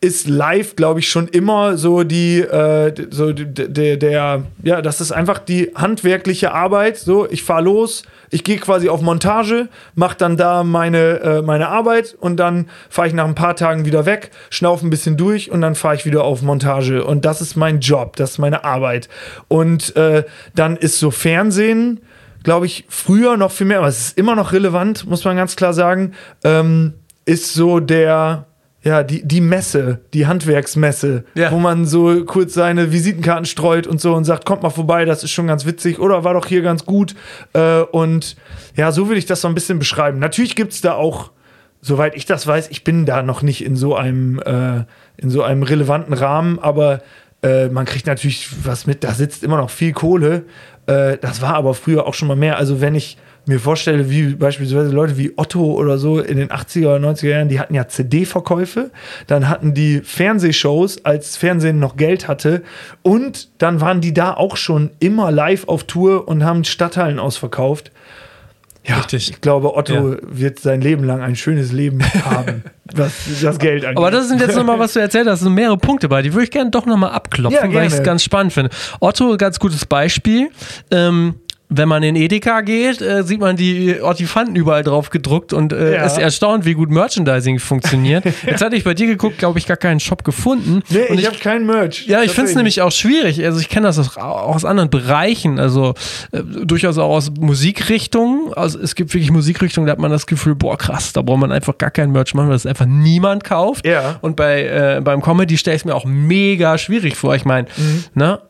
ist live, glaube ich, schon immer so die, äh, so der, der, ja, das ist einfach die handwerkliche Arbeit. So, ich fahre los, ich gehe quasi auf Montage, mache dann da meine, äh, meine Arbeit und dann fahre ich nach ein paar Tagen wieder weg, schnaufe ein bisschen durch und dann fahre ich wieder auf Montage. Und das ist mein Job, das ist meine Arbeit. Und äh, dann ist so Fernsehen, glaube ich, früher noch viel mehr, aber es ist immer noch relevant, muss man ganz klar sagen, ähm, ist so der, ja, die, die Messe, die Handwerksmesse, Ja. wo man so kurz seine Visitenkarten streut und so und sagt, kommt mal vorbei, das ist schon ganz witzig oder war doch hier ganz gut. Äh, und ja, so will ich das so ein bisschen beschreiben. Natürlich gibt es da auch, soweit ich das weiß, ich bin da noch nicht in so einem, äh, in so einem relevanten Rahmen, aber äh, man kriegt natürlich was mit, da sitzt immer noch viel Kohle. Äh, das war aber früher auch schon mal mehr. Also wenn ich mir vorstelle, wie beispielsweise Leute wie Otto oder so in den 80er oder 90er Jahren, die hatten ja CD-Verkäufe, dann hatten die Fernsehshows, als Fernsehen noch Geld hatte und dann waren die da auch schon immer live auf Tour und haben Stadthallen ausverkauft. Ja, Richtig. ich glaube, Otto wird sein Leben lang ein schönes Leben haben, [laughs] was das Geld angeht. Aber das sind jetzt nochmal, was du erzählt hast, sind mehrere Punkte bei. Die würde ich gerne doch nochmal abklopfen, Ja, weil ich es ganz spannend finde. Otto, ganz gutes Beispiel. Ähm, wenn man in Edeka geht, äh, sieht man die Ortifanten überall drauf gedruckt und äh, Ja. ist erstaunt, wie gut Merchandising funktioniert. [laughs] Jetzt hatte ich bei dir geguckt, glaube ich, gar keinen Shop gefunden. nee, und ich, habe keinen Merch. ja, ich finde es nämlich auch schwierig. Also ich kenne das auch aus anderen Bereichen, also äh, durchaus auch aus Musikrichtungen. Also es gibt wirklich Musikrichtungen, da hat man das Gefühl, boah krass, da braucht man einfach gar kein Merch machen, weil das einfach niemand kauft. Ja. Und bei äh, beim Comedy stelle ich es mir auch mega schwierig vor. Ich meine, Mhm. ne?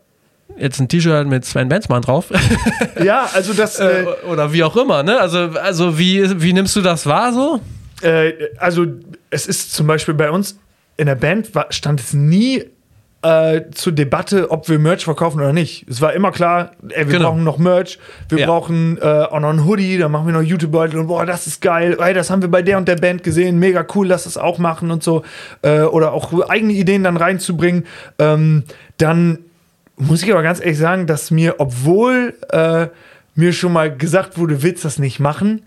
Jetzt ein T-Shirt mit Sven Benzmann drauf. [laughs] Ja, also das. äh, Äh, oder wie auch immer, ne? Also, also wie, wie nimmst du das wahr so? äh, also es ist zum Beispiel bei uns in der Band war, stand es nie äh, zur Debatte, ob wir Merch verkaufen oder nicht. Es war immer klar, ey, wir Genau. brauchen noch Merch, wir Ja. brauchen äh, auch noch einen Hoodie, dann machen wir noch YouTube-Beutel und boah, das ist geil, ey, das haben wir bei der und der Band gesehen, mega cool, lass das auch machen und so. Äh, oder auch eigene Ideen dann reinzubringen. Ähm, dann muss ich aber ganz ehrlich sagen, dass mir, obwohl äh, mir schon mal gesagt wurde, willst das nicht machen,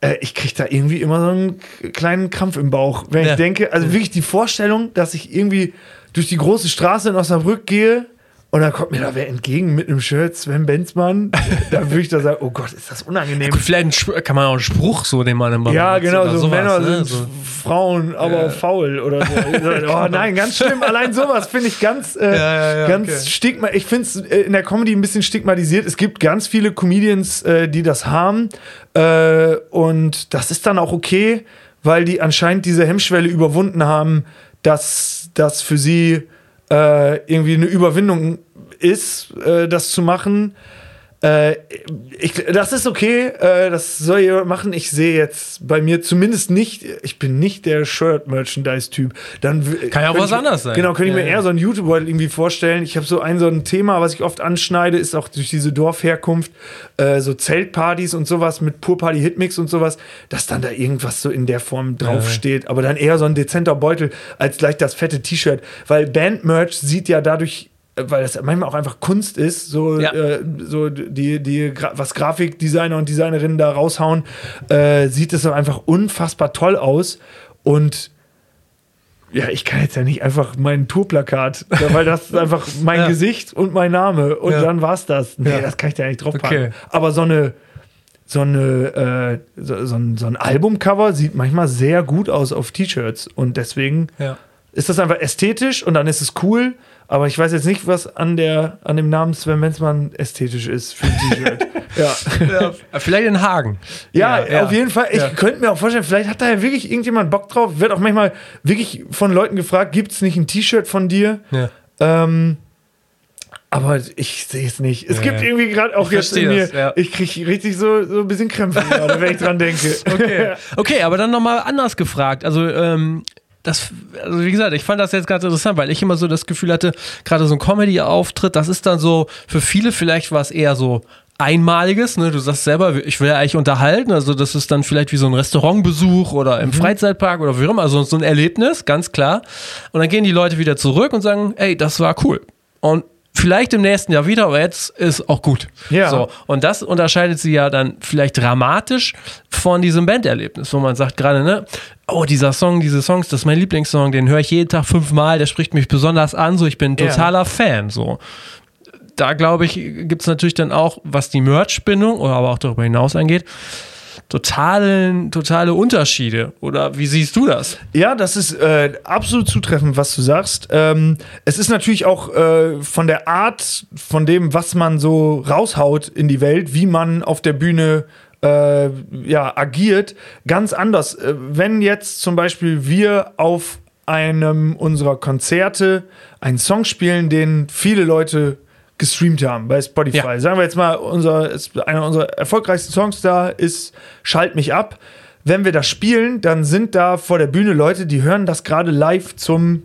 äh, ich kriege da irgendwie immer so einen kleinen Krampf im Bauch, wenn Ja. ich denke, also wirklich die Vorstellung, dass ich irgendwie durch die große Straße in Osnabrück gehe und dann kommt mir da wer entgegen mit einem Shirt, Sven Benzmann, da würde ich da sagen, oh Gott, ist das unangenehm. Gut, vielleicht kann man auch einen Spruch so, den man immer Ja, genau, so sowas, Männer ne? sind So. Frauen, aber faul oder so. oh [laughs] nein, ganz schlimm. Allein sowas finde ich ganz, äh, ja, ja, ganz okay. stigma. Ich finde es äh, in der Comedy ein bisschen stigmatisiert. Es gibt ganz viele Comedians, äh, die das haben. Äh, und das ist dann auch okay, weil die anscheinend diese Hemmschwelle überwunden haben, dass das für sie äh, irgendwie eine Überwindung ist, äh, das zu machen. Äh, ich, das ist okay, äh, das soll jemand machen. Ich sehe jetzt bei mir zumindest nicht, ich bin nicht der Shirt-Merchandise-Typ. Dann Kann ja auch was ich, anderes sein. Genau, könnte ich Ja, mir ja. eher so einen YouTuber irgendwie vorstellen. Ich habe so ein so ein Thema, was ich oft anschneide, ist auch durch diese Dorfherkunft, äh, so Zeltpartys und sowas mit Purparty Hitmix und sowas, dass dann da irgendwas so in der Form draufsteht. Aber dann eher so ein dezenter Beutel als gleich das fette T-Shirt. Weil Band-Merch sieht ja dadurch weil das manchmal auch einfach Kunst ist, so, Ja. äh, so die, die, was Grafikdesigner und Designerinnen da raushauen, äh, sieht es doch einfach unfassbar toll aus. Und ja, ich kann jetzt ja nicht einfach mein Tourplakat, [laughs] weil das ist einfach mein Ja. Gesicht und mein Name und Ja. dann war's das. Nee, Ja. das kann ich da nicht draufpacken. Okay. Aber so eine, so eine, äh, so, so, ein, so ein Albumcover sieht manchmal sehr gut aus auf T-Shirts und deswegen ist das einfach ästhetisch und dann ist es cool. Aber ich weiß jetzt nicht, was an, der, an dem Namen Sven Menzmann ästhetisch ist für ein T-Shirt. [laughs] ja. Ja, vielleicht in Hagen. Ja, Ja, auf ja. jeden Fall. Ich Ja. könnte mir auch vorstellen, vielleicht hat da ja wirklich irgendjemand Bock drauf. Wird auch manchmal wirklich von Leuten gefragt, gibt es nicht ein T-Shirt von dir? Ja. Ähm, aber ich sehe es nicht. Es Ja, gibt ja. irgendwie gerade auch Ich jetzt in mir, das, ja. ich kriege richtig so, so ein bisschen Krämpfe [laughs] gerade, wenn ich dran denke. Okay. [laughs] okay, aber dann nochmal anders gefragt. Also, ähm, das, also wie gesagt, ich fand das jetzt ganz interessant, weil ich immer so das Gefühl hatte, gerade so ein Comedy-Auftritt, das ist dann so, für viele vielleicht war es eher so einmaliges, ne? Du sagst selber, ich will ja eigentlich unterhalten, also das ist dann vielleicht wie so ein Restaurantbesuch oder im Freizeitpark oder wie auch immer, also so ein Erlebnis, ganz klar. Und dann gehen die Leute wieder zurück und sagen, ey, das war cool. Und vielleicht im nächsten Jahr wieder, aber jetzt ist auch gut. Ja. So, und das unterscheidet sie ja dann vielleicht dramatisch von diesem Banderlebnis, wo man sagt gerade, ne, oh, dieser Song, diese Songs, das ist mein Lieblingssong, den höre ich jeden Tag fünfmal, der spricht mich besonders an, so ich bin ein Ja. totaler Fan, so. Da glaube ich, gibt es natürlich dann auch, was die Merch-Bindung oder aber auch darüber hinaus angeht, totalen, totale Unterschiede. Oder wie siehst du das? Ja, das ist äh, absolut zutreffend, was du sagst. Ähm, es ist natürlich auch äh, von der Art, von dem, was man so raushaut in die Welt, wie man auf der Bühne äh, ja, agiert, ganz anders. Äh, wenn jetzt zum Beispiel wir auf einem unserer Konzerte einen Song spielen, den viele Leute gestreamt haben bei Spotify. Ja. Sagen wir jetzt mal, unser, einer unserer erfolgreichsten Songs da ist Schalt mich ab. Wenn wir das spielen, dann sind da vor der Bühne Leute, die hören das gerade live zum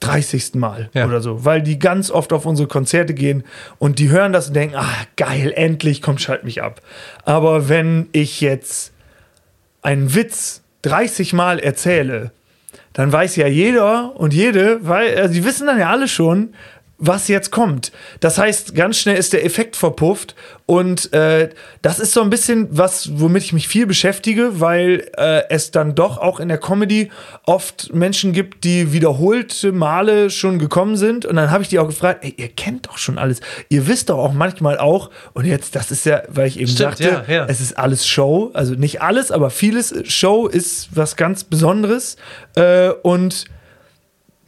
30. Mal Ja. oder so, weil die ganz oft auf unsere Konzerte gehen und die hören das und denken, ah, geil, endlich kommt Schalt mich ab. Aber wenn ich jetzt einen Witz 30 Mal erzähle, dann weiß ja jeder und jede, weil also die wissen dann ja alle schon, was jetzt kommt. Das heißt, ganz schnell ist der Effekt verpufft und äh, das ist so ein bisschen was, womit ich mich viel beschäftige, weil äh, es dann doch auch in der Comedy oft Menschen gibt, die wiederholte Male schon gekommen sind und dann habe ich die auch gefragt, ey, ihr kennt doch schon alles, ihr wisst doch auch manchmal auch und jetzt, das ist ja, weil ich eben Stimmt, sagte, ja, ja. es ist alles Show, also nicht alles, aber vieles Show ist was ganz Besonderes äh, und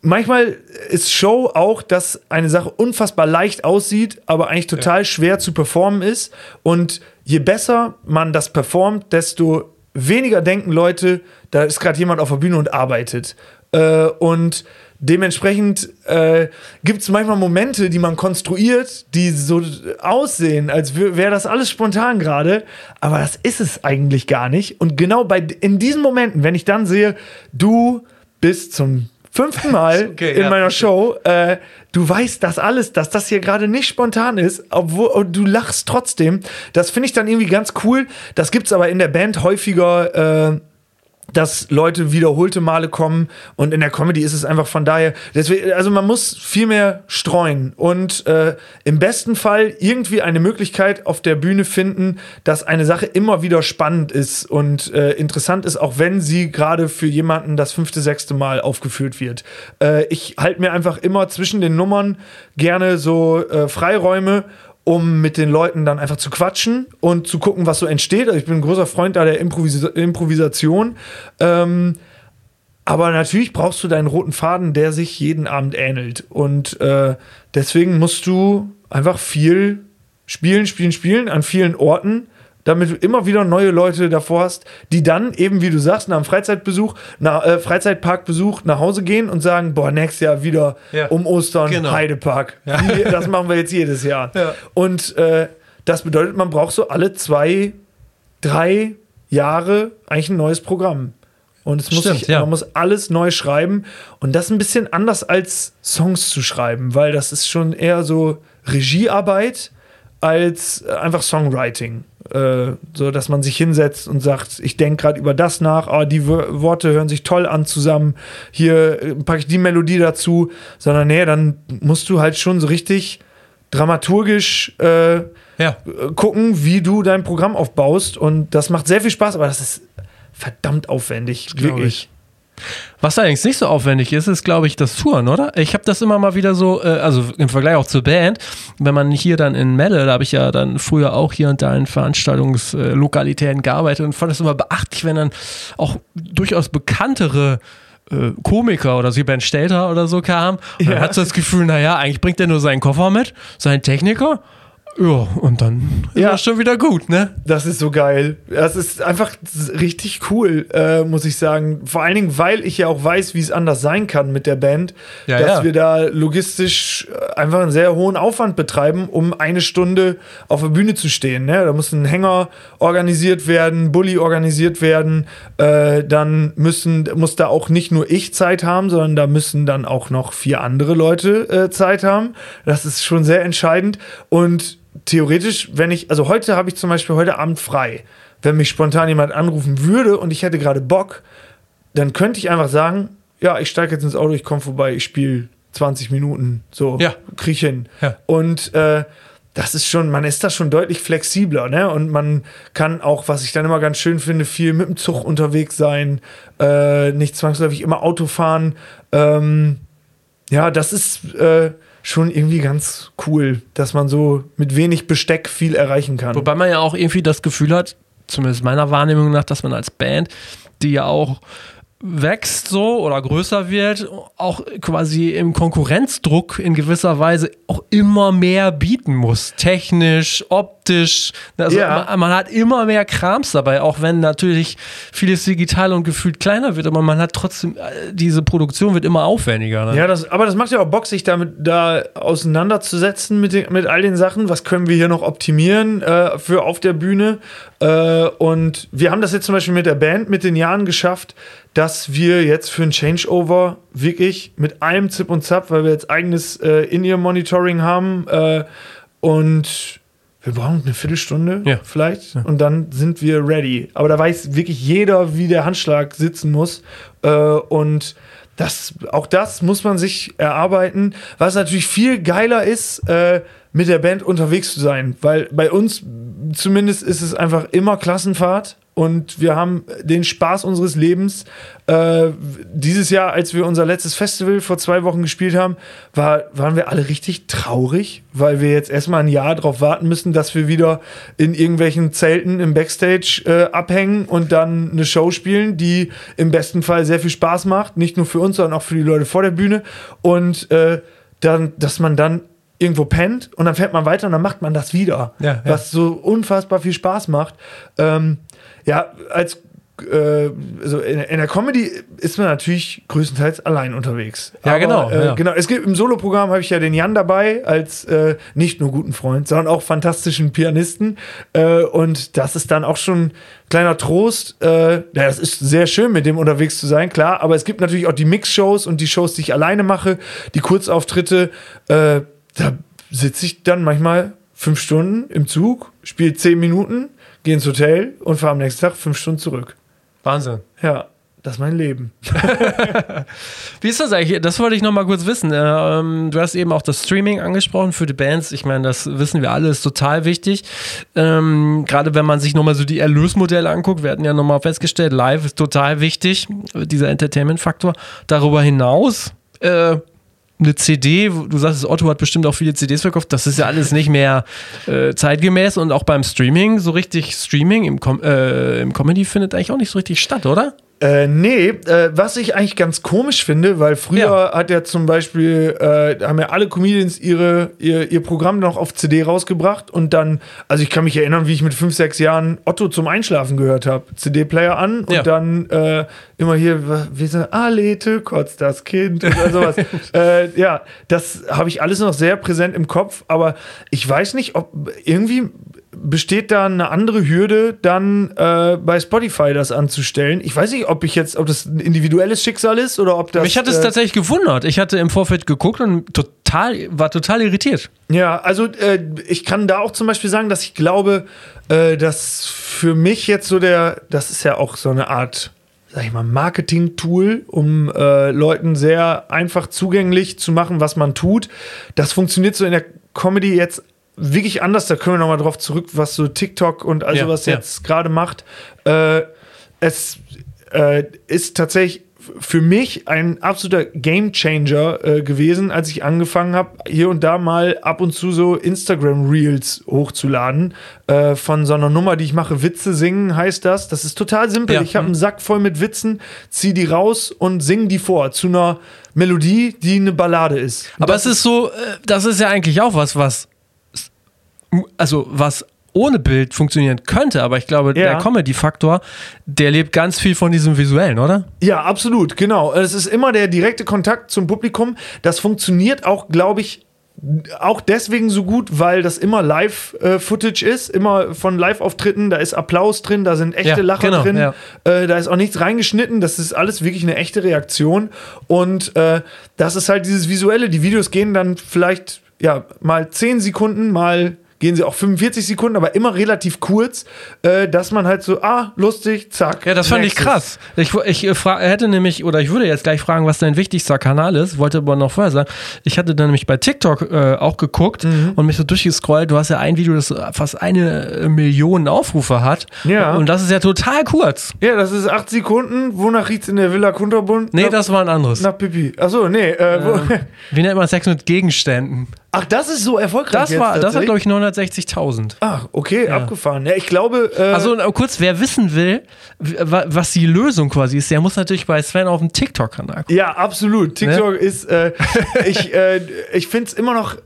manchmal ist Show auch, dass eine Sache unfassbar leicht aussieht, aber eigentlich total schwer zu performen ist. Und je besser man das performt, desto weniger denken Leute, da ist gerade jemand auf der Bühne und arbeitet. Äh, und dementsprechend äh, gibt es manchmal Momente, die man konstruiert, die so aussehen, als wäre das alles spontan gerade. Aber das ist es eigentlich gar nicht. Und genau bei in diesen Momenten, wenn ich dann sehe, du bist zum fünften Mal [laughs] Okay, in ja. meiner Show, äh, du weißt das alles, dass das hier gerade nicht spontan ist, obwohl du lachst trotzdem. Das finde ich dann irgendwie ganz cool. Das gibt's aber in der Band häufiger. Äh, dass Leute wiederholte Male kommen und in der Comedy ist es einfach von daher, deswegen, also man muss viel mehr streuen und äh, im besten Fall irgendwie eine Möglichkeit auf der Bühne finden, dass eine Sache immer wieder spannend ist und äh, interessant ist, auch wenn sie gerade für jemanden das fünfte, sechste Mal aufgeführt wird. Äh, ich halte mir einfach immer zwischen den Nummern gerne so äh, Freiräume um mit den Leuten dann einfach zu quatschen und zu gucken, was so entsteht. Also ich bin ein großer Freund da der Improvis Improvisation. Ähm, aber natürlich brauchst du deinen roten Faden, der sich jeden Abend ähnelt. Und äh, deswegen musst du einfach viel spielen, spielen, spielen an vielen Orten, damit du immer wieder neue Leute davor hast, die dann eben, wie du sagst, nach einem Freizeitbesuch, nach, äh, Freizeitparkbesuch nach Hause gehen und sagen, boah, nächstes Jahr wieder Ja. um Ostern Genau. Heidepark. Ja. Das machen wir jetzt jedes Jahr. Ja. Und äh, das bedeutet, man braucht so alle zwei, drei Jahre eigentlich ein neues Programm. Und es muss Stimmt, sich, ja. man muss alles neu schreiben. Und das ist ein bisschen anders als Songs zu schreiben, weil das ist schon eher so Regiearbeit als äh, einfach Songwriting. Äh, so, dass man sich hinsetzt und sagt, ich denke gerade über das nach, ah, die Wör- Worte hören sich toll an zusammen, hier äh, packe ich die Melodie dazu, sondern nee, dann musst du halt schon so richtig dramaturgisch äh, Ja. äh, gucken, wie du dein Programm aufbaust. Und das macht sehr viel Spaß, aber das ist verdammt aufwendig. glaub Wirklich. Was allerdings nicht so aufwendig ist, ist, glaube ich, das Touren, oder? Ich habe das immer mal wieder so, äh, also im Vergleich auch zur Band, wenn man hier dann in Melle, da habe ich ja dann früher auch hier und da in Veranstaltungslokalitäten gearbeitet und fand es immer beachtlich, wenn dann auch durchaus bekanntere äh, Komiker oder so wie Ben Stelter oder so kam. Und Ja. dann hat so das Gefühl, naja, eigentlich bringt er nur seinen Koffer mit, seinen Techniker. Ja, und dann ist Ja. das schon wieder gut, ne? Das ist so geil. Das ist einfach richtig cool, äh, muss ich sagen. Vor allen Dingen, weil ich ja auch weiß, wie es anders sein kann mit der Band, Ja, dass ja. wir da logistisch äh, einfach einen sehr hohen Aufwand betreiben, um eine Stunde auf der Bühne zu stehen. Ne? Da muss ein Hänger organisiert werden, Bulli organisiert werden. Äh, dann müssen, muss da auch nicht nur ich Zeit haben, sondern da müssen dann auch noch vier andere Leute äh, Zeit haben. Das ist schon sehr entscheidend. Und theoretisch, wenn ich, also heute habe ich zum Beispiel heute Abend frei. Wenn mich spontan jemand anrufen würde und ich hätte gerade Bock, dann könnte ich einfach sagen, ja, ich steige jetzt ins Auto, ich komme vorbei, ich spiele 20 Minuten, so, Ja. krieg ich hin. Ja. Und äh, das ist schon, man ist da schon deutlich flexibler, ne? Und man kann auch, was ich dann immer ganz schön finde, viel mit dem Zug unterwegs sein, äh, nicht zwangsläufig immer Auto fahren. Ähm, ja, das ist äh, schon irgendwie ganz cool, dass man so mit wenig Besteck viel erreichen kann. Wobei man ja auch irgendwie das Gefühl hat, zumindest meiner Wahrnehmung nach, dass man als Band, die ja auch wächst so oder größer wird, auch quasi im Konkurrenzdruck in gewisser Weise auch immer mehr bieten muss. Technisch, optisch. Also Ja. man, man hat immer mehr Krams dabei, auch wenn natürlich vieles digital und gefühlt kleiner wird, aber man hat trotzdem, äh, diese Produktion wird immer aufwendiger. Ne? Ja, das, aber das macht ja auch Bock, sich damit da auseinanderzusetzen mit, den, mit all den Sachen. Was können wir hier noch optimieren äh, für auf der Bühne? Äh, und wir haben das jetzt zum Beispiel mit der Band mit den Jahren geschafft, dass wir jetzt für ein Changeover wirklich mit allem Zip und Zap, weil wir jetzt eigenes äh, In-Ear-Monitoring haben äh, und wir brauchen eine Viertelstunde Ja. vielleicht und dann sind wir ready. Aber da weiß wirklich jeder, wie der Handschlag sitzen muss äh, und das, auch das muss man sich erarbeiten. Was natürlich viel geiler ist, äh, mit der Band unterwegs zu sein, weil bei uns zumindest ist es einfach immer Klassenfahrt und wir haben den Spaß unseres Lebens. Äh, dieses Jahr, als wir unser letztes Festival vor zwei Wochen gespielt haben, war, waren wir alle richtig traurig, weil wir jetzt erstmal ein Jahr darauf warten müssen, dass wir wieder in irgendwelchen Zelten im Backstage äh, abhängen und dann eine Show spielen, die im besten Fall sehr viel Spaß macht, nicht nur für uns, sondern auch für die Leute vor der Bühne. Und äh, dann, dass man dann irgendwo pennt und dann fährt man weiter und dann macht man das wieder. Ja, ja. Was so unfassbar viel Spaß macht. Ähm, ja, als äh, also in, in der Comedy ist man natürlich größtenteils allein unterwegs. Ja, genau, Äh, ja. genau. Es gibt im Soloprogramm habe ich ja den Jan dabei als äh, nicht nur guten Freund, sondern auch fantastischen Pianisten. Äh, und das ist dann auch schon ein kleiner Trost. Äh, ja, es ist sehr schön, mit dem unterwegs zu sein, klar. Aber es gibt natürlich auch die Mix-Shows und die Shows, die ich alleine mache, die Kurzauftritte. Äh, da sitze ich dann manchmal fünf Stunden im Zug, spiele zehn Minuten, gehe ins Hotel und fahre am nächsten Tag fünf Stunden zurück. Wahnsinn. Ja, das ist mein Leben. [laughs] Wie ist das eigentlich? Das wollte ich noch mal kurz wissen. Ähm, du hast eben auch das Streaming angesprochen für die Bands. Ich meine, das wissen wir alle, ist total wichtig. Ähm, Gerade wenn man sich noch mal so die Erlösmodelle anguckt, wir hatten ja noch mal festgestellt, live ist total wichtig, dieser Entertainment-Faktor. Darüber hinaus äh, eine CD, du sagst, Otto hat bestimmt auch viele CDs verkauft, das ist ja alles nicht mehr äh, zeitgemäß und auch beim Streaming, so richtig Streaming im, Com äh, im Comedy findet eigentlich auch nicht so richtig statt, oder? Äh, nee, äh, was ich eigentlich ganz komisch finde, weil früher Ja. hat ja zum Beispiel, äh, haben ja alle Comedians ihre, ihr, ihr Programm noch auf CD rausgebracht und dann, also ich kann mich erinnern, wie ich mit fünf, sechs Jahren Otto zum Einschlafen gehört habe. CD-Player an und Ja. dann äh, immer hier, wie so, Alete, kotzt das Kind oder [laughs] sowas. äh, ja, das habe ich alles noch sehr präsent im Kopf, aber ich weiß nicht, ob irgendwie besteht da eine andere Hürde, dann äh, bei Spotify das anzustellen. Ich weiß nicht, ob ich jetzt, ob das ein individuelles Schicksal ist oder ob das. Mich hat es äh, tatsächlich gewundert. Ich hatte im Vorfeld geguckt und total, war total irritiert. Ja, also äh, ich kann da auch zum Beispiel sagen, dass ich glaube, äh, dass für mich jetzt so der, das ist ja auch so eine Art, sag ich mal, Marketing-Tool, um äh, Leuten sehr einfach zugänglich zu machen, was man tut. Das funktioniert so in der Comedy jetzt wirklich anders. Da können wir nochmal drauf zurück, was so TikTok und also Ja, was ja. jetzt gerade macht. Äh, es äh, ist tatsächlich für mich ein absoluter Gamechanger äh, gewesen, als ich angefangen habe, hier und da mal ab und zu so Instagram Reels hochzuladen äh, von so einer Nummer, die ich mache. Witze singen heißt das. Das ist total simpel. Ja. Ich habe einen Sack voll mit Witzen, zieh die raus und sing die vor zu einer Melodie, die eine Ballade ist. Aber es ist so, äh, das ist ja eigentlich auch was, was, also was ohne Bild funktionieren könnte, aber ich glaube, Ja. der Comedy-Faktor, der lebt ganz viel von diesem Visuellen, oder? Ja, absolut, genau. Es ist immer der direkte Kontakt zum Publikum. Das funktioniert auch, glaube ich, auch deswegen so gut, weil das immer Live-Footage ist, immer von Live-Auftritten, da ist Applaus drin, da sind echte Ja, Lacher genau, drin, ja. äh, da ist auch nichts reingeschnitten, das ist alles wirklich eine echte Reaktion und äh, das ist halt dieses Visuelle, die Videos gehen dann vielleicht ja mal 10 Sekunden, mal gehen sie auch 45 Sekunden, aber immer relativ kurz, äh, dass man halt so, ah, lustig, zack. Ja, das fand ich nächstes. krass. Ich, ich äh, hätte nämlich, oder ich würde jetzt gleich fragen, was dein wichtigster Kanal ist, wollte aber noch vorher sagen. Ich hatte dann nämlich bei TikTok äh, auch geguckt Mhm. und mich so durchgescrollt. Du hast ja ein Video, das fast eine äh, Million Aufrufe hat. Ja. Und das ist ja total kurz. Ja, das ist acht Sekunden. Wonach riecht's in der Villa Kunterbund? Nee, nach, das war ein anderes. nach Pipi. Achso, nee. Äh, wo, Wie nennt man Sex mit Gegenständen? Ach, das ist so erfolgreich. Das jetzt war, das hat, glaube ich, 960.000. Ach, okay, abgefahren. Ja, ich glaube. Äh, Also kurz, wer wissen will, was die Lösung quasi ist, der muss natürlich bei Sven auf dem TikTok-Kanal gucken. ja, absolut. TikTok Ne? ist. Äh, [laughs] ich äh, ich finde es immer noch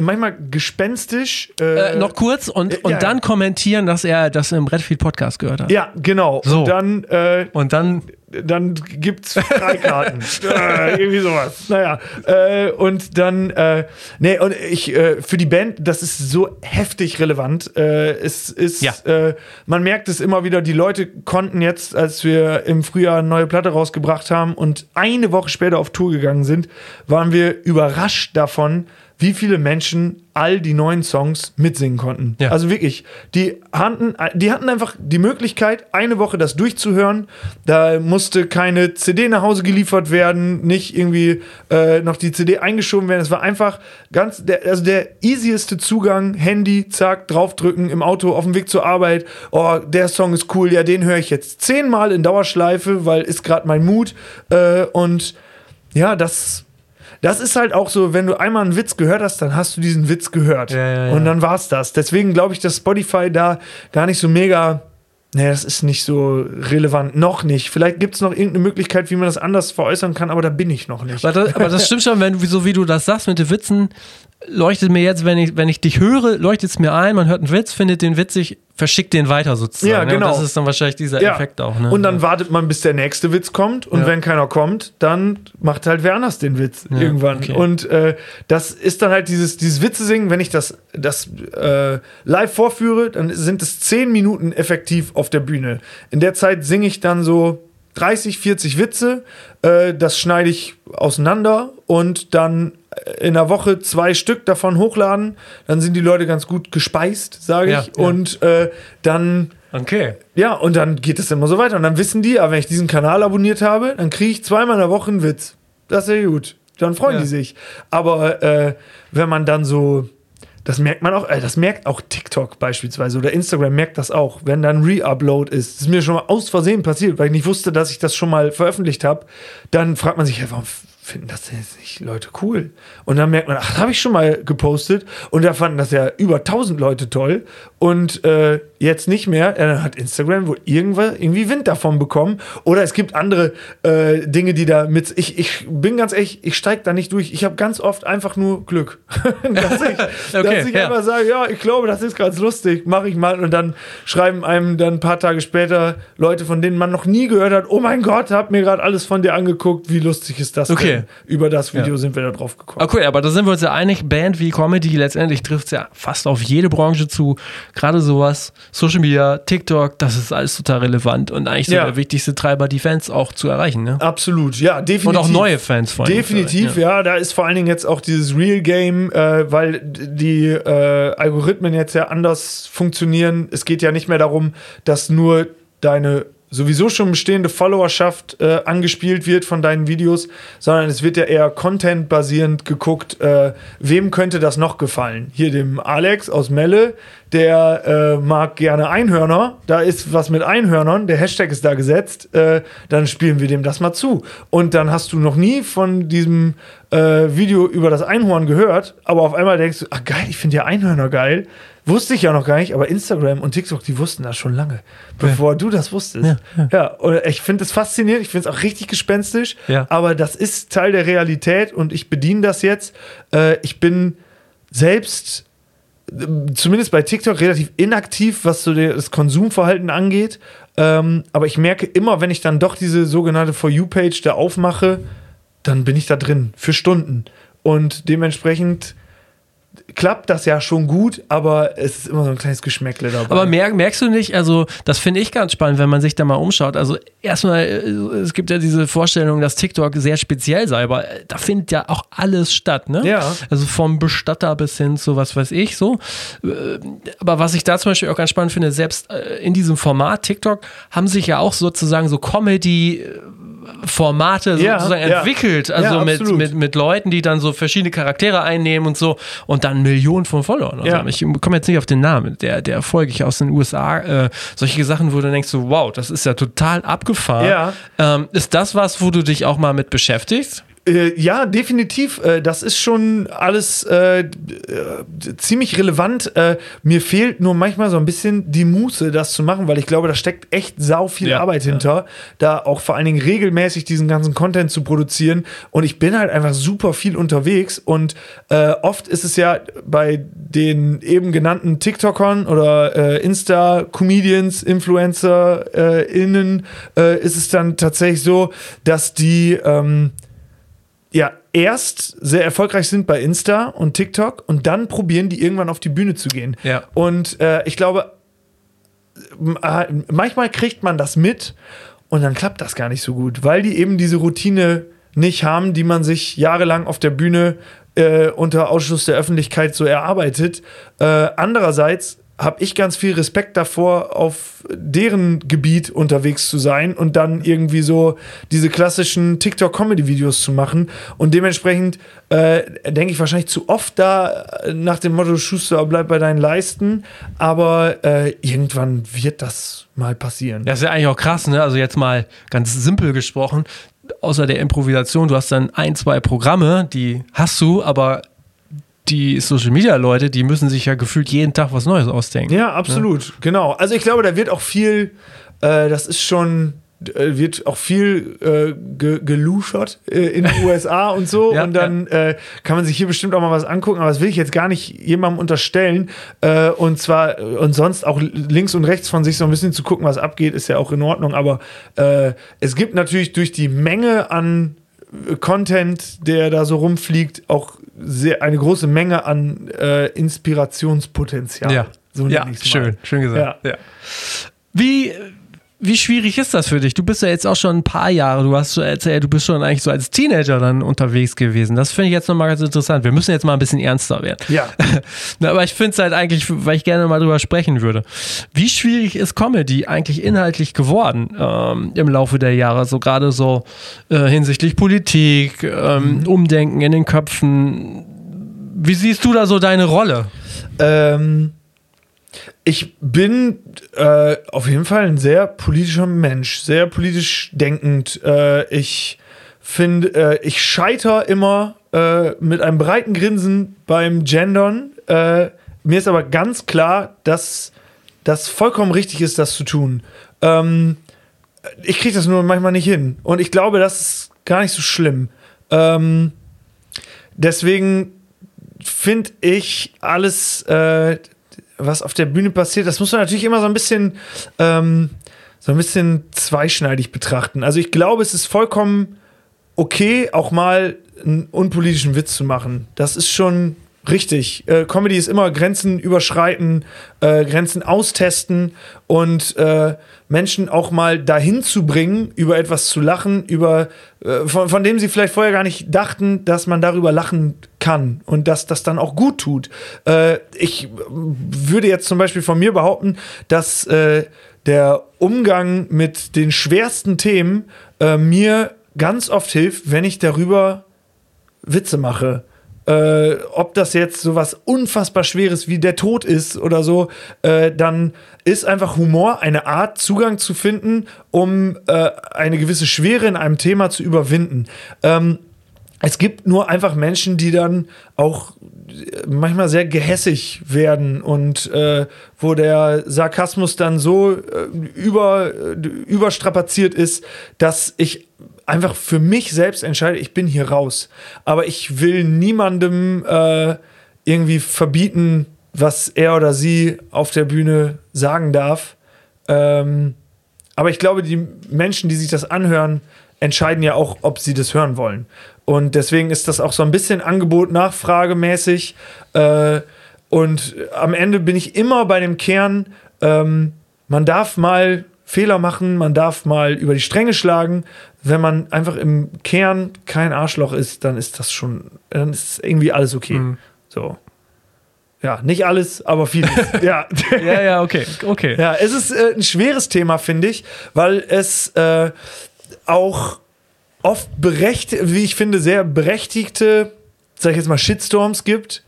manchmal gespenstisch. Äh, Äh, noch kurz und, äh, und ja, dann ja. kommentieren, dass er das im Redfield Podcast gehört hat. Ja, genau. So. Und dann. Äh, Und dann, dann gibt's Freikarten. [laughs] äh, irgendwie sowas. Naja. Äh, und dann, äh, nee, und ich, äh, für die Band, das ist so heftig relevant. Äh, es ist, Ja. äh, man merkt es immer wieder, die Leute konnten jetzt, als wir im Frühjahr eine neue Platte rausgebracht haben und eine Woche später auf Tour gegangen sind, waren wir überrascht davon, wie viele Menschen all die neuen Songs mitsingen konnten. Ja. Also wirklich, die hatten, die hatten einfach die Möglichkeit, eine Woche das durchzuhören. Da musste keine CD nach Hause geliefert werden, nicht irgendwie äh, noch die CD eingeschoben werden. Es war einfach ganz, der, also der easieste Zugang, Handy, zack, draufdrücken, im Auto, auf dem Weg zur Arbeit. Oh, der Song ist cool, ja, den höre ich jetzt zehnmal in Dauerschleife, weil ist gerade mein Mut. Äh, und ja, das. Das ist halt auch so, wenn du einmal einen Witz gehört hast, dann hast du diesen Witz gehört. Ja, ja, ja. Und dann war's das. Deswegen glaube ich, dass Spotify da gar nicht so mega. Nee, das ist nicht so relevant. Noch nicht. Vielleicht gibt es noch irgendeine Möglichkeit, wie man das anders veräußern kann, aber da bin ich noch nicht. aber das, aber das stimmt schon, wenn so wie du das sagst mit den Witzen, leuchtet mir jetzt, wenn ich, wenn ich dich höre, leuchtet es mir ein, man hört einen Witz, findet den witzig, verschickt den weiter sozusagen. Ja, ne? genau. Und das ist dann wahrscheinlich dieser Ja. Effekt auch. Ne? Und dann wartet man, bis der nächste Witz kommt. Und Ja. wenn keiner kommt, dann macht halt wer anders den Witz Ja, irgendwann. okay. Und äh, das ist dann halt dieses, dieses Witze singen. Wenn ich das, das äh, live vorführe, dann sind es zehn Minuten effektiv auf der Bühne. In der Zeit singe ich dann so 30, 40 Witze. Äh, das schneide ich auseinander und dann in der Woche zwei Stück davon hochladen. Dann sind die Leute ganz gut gespeist, sage ich. ja. Und äh, dann okay. ja, und dann geht es immer so weiter. Und dann wissen die, aber wenn ich diesen Kanal abonniert habe, dann kriege ich zweimal in der Woche einen Witz. Das ist ja gut. Dann freuen Ja. die sich. Aber äh, wenn man dann so, das merkt man auch, äh, das merkt auch TikTok beispielsweise oder Instagram merkt das auch, wenn dann Re-Upload ist. Das ist mir schon mal aus Versehen passiert, weil ich nicht wusste, dass ich das schon mal veröffentlicht habe. Dann fragt man sich, ja, warum finden das denn jetzt nicht Leute cool? Und dann merkt man, ach, habe ich schon mal gepostet und da fanden das ja über 1000 Leute toll und äh, jetzt nicht mehr. Dann hat Instagram wohl irgendwie Wind davon bekommen oder es gibt andere äh, Dinge, die da mit. Ich, ich bin ganz ehrlich, ich steige da nicht durch. Ich habe ganz oft einfach nur Glück. [laughs] dass ich, [laughs] Okay, dass ich ja. einfach sage, ja, ich glaube, das ist ganz lustig, mache ich mal und dann schreiben einem dann ein paar Tage später Leute, von denen man noch nie gehört hat, oh mein Gott, hab mir gerade alles von dir angeguckt, wie lustig ist das Okay. denn? Über das Video Ja. sind wir da drauf gekommen. Okay, aber da sind wir uns ja einig, Band wie Comedy, letztendlich trifft es ja fast auf jede Branche zu. Gerade sowas, Social Media, TikTok, das ist alles total relevant und eigentlich so Ja. der wichtigste Treiber, die Fans auch zu erreichen. Ne? Absolut, ja, definitiv. Und auch neue Fans vor allem. Definitiv, ja. Da ist vor allen Dingen jetzt auch dieses Real Game, äh, weil die äh, Algorithmen jetzt ja anders funktionieren. Es geht ja nicht mehr darum, dass nur deine sowieso schon bestehende Followerschaft äh, angespielt wird von deinen Videos, sondern es wird ja eher content-basierend geguckt, äh, wem könnte das noch gefallen? Hier dem Alex aus Melle, der äh, mag gerne Einhörner, da ist was mit Einhörnern, der Hashtag ist da gesetzt, äh, dann spielen wir dem das mal zu. Und dann hast du noch nie von diesem äh, Video über das Einhorn gehört, aber auf einmal denkst du, ach geil, ich finde ja Einhörner geil. Wusste ich ja noch gar nicht, aber Instagram und TikTok, die wussten das schon lange, bevor du das wusstest. Ja, Ja, ja. und ich finde es faszinierend, ich finde es auch richtig gespenstisch, Ja. aber das ist Teil der Realität und ich bediene das jetzt. Äh, ich bin selbst äh, zumindest bei TikTok relativ inaktiv, was so das Konsumverhalten angeht. Ähm, aber ich merke immer, wenn ich dann doch diese sogenannte For You-Page da aufmache, dann bin ich da drin für Stunden. Und dementsprechend klappt das ja schon gut, aber es ist immer so ein kleines Geschmäckle dabei. Aber merk, merkst du nicht, also das finde ich ganz spannend, wenn man sich da mal umschaut. Also erstmal, äh, es gibt ja diese Vorstellung, dass TikTok sehr speziell sei, aber äh, da findet ja auch alles statt, ne? Ja. Also vom Bestatter bis hin zu was weiß ich so. Äh, Aber was ich da zum Beispiel auch ganz spannend finde, selbst in diesem Format TikTok haben sich ja auch sozusagen so Comedy Formate Ja, sozusagen ja. entwickelt, also Ja, mit, mit, mit Leuten, die dann so verschiedene Charaktere einnehmen und so und dann Millionen von Followern. Also. Ich komme jetzt nicht auf den Namen, der, der Folge ich aus den USA, äh, solche Sachen, wo du denkst so, wow, das ist ja total abgefahren. Ähm, ist das was, wo du dich auch mal mit beschäftigst? Äh, ja, definitiv. Äh, das ist schon alles äh, äh, ziemlich relevant. Äh, mir fehlt nur manchmal so ein bisschen die Muße, das zu machen, weil ich glaube, da steckt echt sau viel Ja, Arbeit ja. hinter, da auch vor allen Dingen regelmäßig diesen ganzen Content zu produzieren. Und ich bin halt einfach super viel unterwegs und äh, oft ist es ja bei den eben genannten TikTokern oder äh, Insta-Comedians, Influencer äh, innen, äh, ist es dann tatsächlich so, dass die ähm, ja erst sehr erfolgreich sind bei Insta und TikTok und dann probieren die irgendwann auf die Bühne zu gehen. Ja. Und äh, ich glaube, äh, manchmal kriegt man das mit und dann klappt das gar nicht so gut, weil die eben diese Routine nicht haben, die man sich jahrelang auf der Bühne äh, unter Ausschluss der Öffentlichkeit so erarbeitet. Äh, andererseits habe ich ganz viel Respekt davor, auf deren Gebiet unterwegs zu sein und dann irgendwie so diese klassischen TikTok-Comedy-Videos zu machen. Und dementsprechend äh, denke ich wahrscheinlich zu oft da äh, nach dem Motto Schuster, bleib bei deinen Leisten. Aber äh, irgendwann wird das mal passieren. Das ist ja eigentlich auch krass, ne? Also jetzt mal ganz simpel gesprochen, außer der Improvisation, du hast dann ein, zwei Programme, die hast du, aber die Social Media Leute, die müssen sich ja gefühlt jeden Tag was Neues ausdenken. Ja, absolut, genau. Also ich glaube, da wird auch viel, äh, das ist schon, äh, wird auch viel äh, ge geluschert äh, in den [laughs] USA und so. Ja, und dann äh, kann man sich hier bestimmt auch mal was angucken, aber das will ich jetzt gar nicht jemandem unterstellen. Äh, und zwar, äh, und sonst auch links und rechts von sich so ein bisschen zu gucken, was abgeht, ist ja auch in Ordnung. Aber es gibt natürlich durch die Menge an Content, der da so rumfliegt, auch sehr, eine große Menge an äh, Inspirationspotenzial. Ja, so ja schön, schön gesagt. Ja. Ja. Wie, wie schwierig ist das für dich? Du bist ja jetzt auch schon ein paar Jahre, du hast erzählt, du bist schon eigentlich so als Teenager dann unterwegs gewesen. Das finde ich jetzt nochmal ganz interessant. Wir müssen jetzt mal ein bisschen ernster werden. Ja. [laughs] Aber ich finde es halt eigentlich, weil ich gerne mal drüber sprechen würde. Wie schwierig ist Comedy eigentlich inhaltlich geworden ähm, im Laufe der Jahre? So gerade so äh, hinsichtlich Politik, ähm, Umdenken in den Köpfen. Wie siehst du da so deine Rolle? Ähm, ich bin äh, auf jeden Fall ein sehr politischer Mensch, sehr politisch denkend. Äh, ich finde, äh, ich scheiter immer äh, mit einem breiten Grinsen beim Gendern. Äh, mir ist aber ganz klar, dass das vollkommen richtig ist, das zu tun. Ähm, ich kriege das nur manchmal nicht hin. Und ich glaube, das ist gar nicht so schlimm. Ähm, deswegen finde ich alles, äh, was auf der Bühne passiert, das muss man natürlich immer so ein bisschen, ähm, so ein bisschen zweischneidig betrachten. Also ich glaube, es ist vollkommen okay, auch mal einen unpolitischen Witz zu machen. Das ist schon Richtig. Äh, Comedy ist immer Grenzen überschreiten, äh, Grenzen austesten und äh, Menschen auch mal dahin zu bringen, über etwas zu lachen, über äh, von, von dem sie vielleicht vorher gar nicht dachten, dass man darüber lachen kann und dass das dann auch gut tut. Äh, ich würde jetzt zum Beispiel von mir behaupten, dass äh, der Umgang mit den schwersten Themen mir ganz oft hilft, wenn ich darüber Witze mache äh, ob das jetzt so was unfassbar Schweres wie der Tod ist oder so, äh, dann ist einfach Humor eine Art, Zugang zu finden, um äh, eine gewisse Schwere in einem Thema zu überwinden. Ähm, es gibt nur einfach Menschen, die dann auch manchmal sehr gehässig werden und äh, wo der Sarkasmus dann so äh, über, äh, überstrapaziert ist, dass ich einfach für mich selbst entscheide, ich bin hier raus. Aber ich will niemandem äh, irgendwie verbieten, was er oder sie auf der Bühne sagen darf. Ähm, aber ich glaube, die Menschen, die sich das anhören, entscheiden ja auch, ob sie das hören wollen. Und deswegen ist das auch so ein bisschen Angebot-Nachfrage-mäßig. Äh, und am Ende bin ich immer bei dem Kern, ähm, man darf mal Fehler machen, man darf mal über die Stränge schlagen. Wenn man einfach im Kern kein Arschloch ist, dann ist das schon, dann ist irgendwie alles okay. Mhm. So. Ja, nicht alles, aber vieles. [laughs] ja. ja, ja, okay, okay. Ja, es ist äh, ein schweres Thema, finde ich, weil es äh, auch oft berechtigt, wie ich finde, sehr berechtigte, sag ich jetzt mal, Shitstorms gibt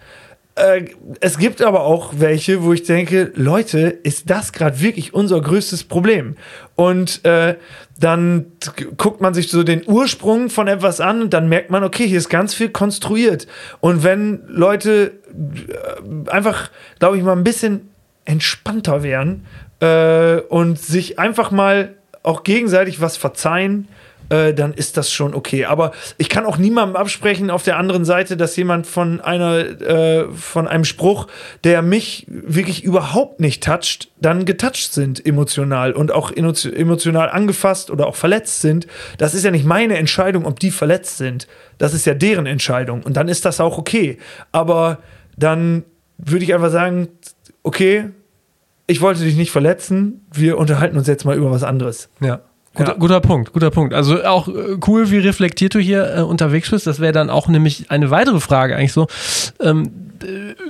es gibt aber auch welche, wo ich denke, Leute, ist das gerade wirklich unser größtes Problem? Und äh, dann guckt man sich so den Ursprung von etwas an und dann merkt man, okay, hier ist ganz viel konstruiert. Und wenn Leute äh, einfach, glaube ich, mal ein bisschen entspannter wären äh, und sich einfach mal auch gegenseitig was verzeihen, äh, dann ist das schon okay. Aber ich kann auch niemandem absprechen auf der anderen Seite, dass jemand von einer, äh, von einem Spruch, der mich wirklich überhaupt nicht toucht, dann getoucht sind emotional und auch emotional angefasst oder auch verletzt sind. Das ist ja nicht meine Entscheidung, ob die verletzt sind. Das ist ja deren Entscheidung. Und dann ist das auch okay. Aber dann würde ich einfach sagen, okay, ich wollte dich nicht verletzen, wir unterhalten uns jetzt mal über was anderes. Ja. Guter, ja. guter Punkt, guter Punkt. Also auch äh, cool, wie reflektiert du hier äh, unterwegs bist. Das wäre dann auch nämlich eine weitere Frage eigentlich so. Ähm,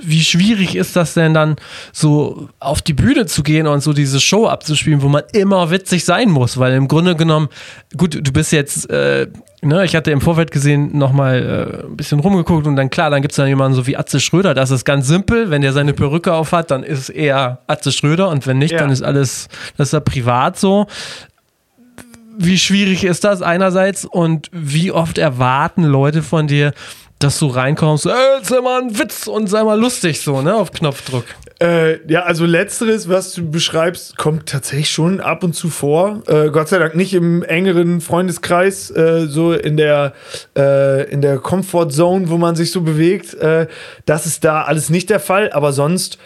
wie schwierig ist das denn dann so auf die Bühne zu gehen und so diese Show abzuspielen, wo man immer witzig sein muss? Weil im Grunde genommen, gut, du bist jetzt, äh, ne, ich hatte im Vorfeld gesehen nochmal äh, ein bisschen rumgeguckt und dann klar, dann gibt es dann jemanden so wie Atze Schröder, das ist ganz simpel, wenn der seine Perücke auf hat, dann ist eher Atze Schröder und wenn nicht, ja. dann ist alles, das ist ja privat so wie schwierig ist das einerseits und wie oft erwarten Leute von dir, dass du reinkommst, ey, sei mal ein Witz und sei mal lustig, so, ne, auf Knopfdruck. Äh, ja, also letzteres, was du beschreibst, kommt tatsächlich schon ab und zu vor. Äh, Gott sei Dank nicht im engeren Freundeskreis, äh, so in der, äh, in der Comfort wo man sich so bewegt. Äh, das ist da alles nicht der Fall, aber sonst,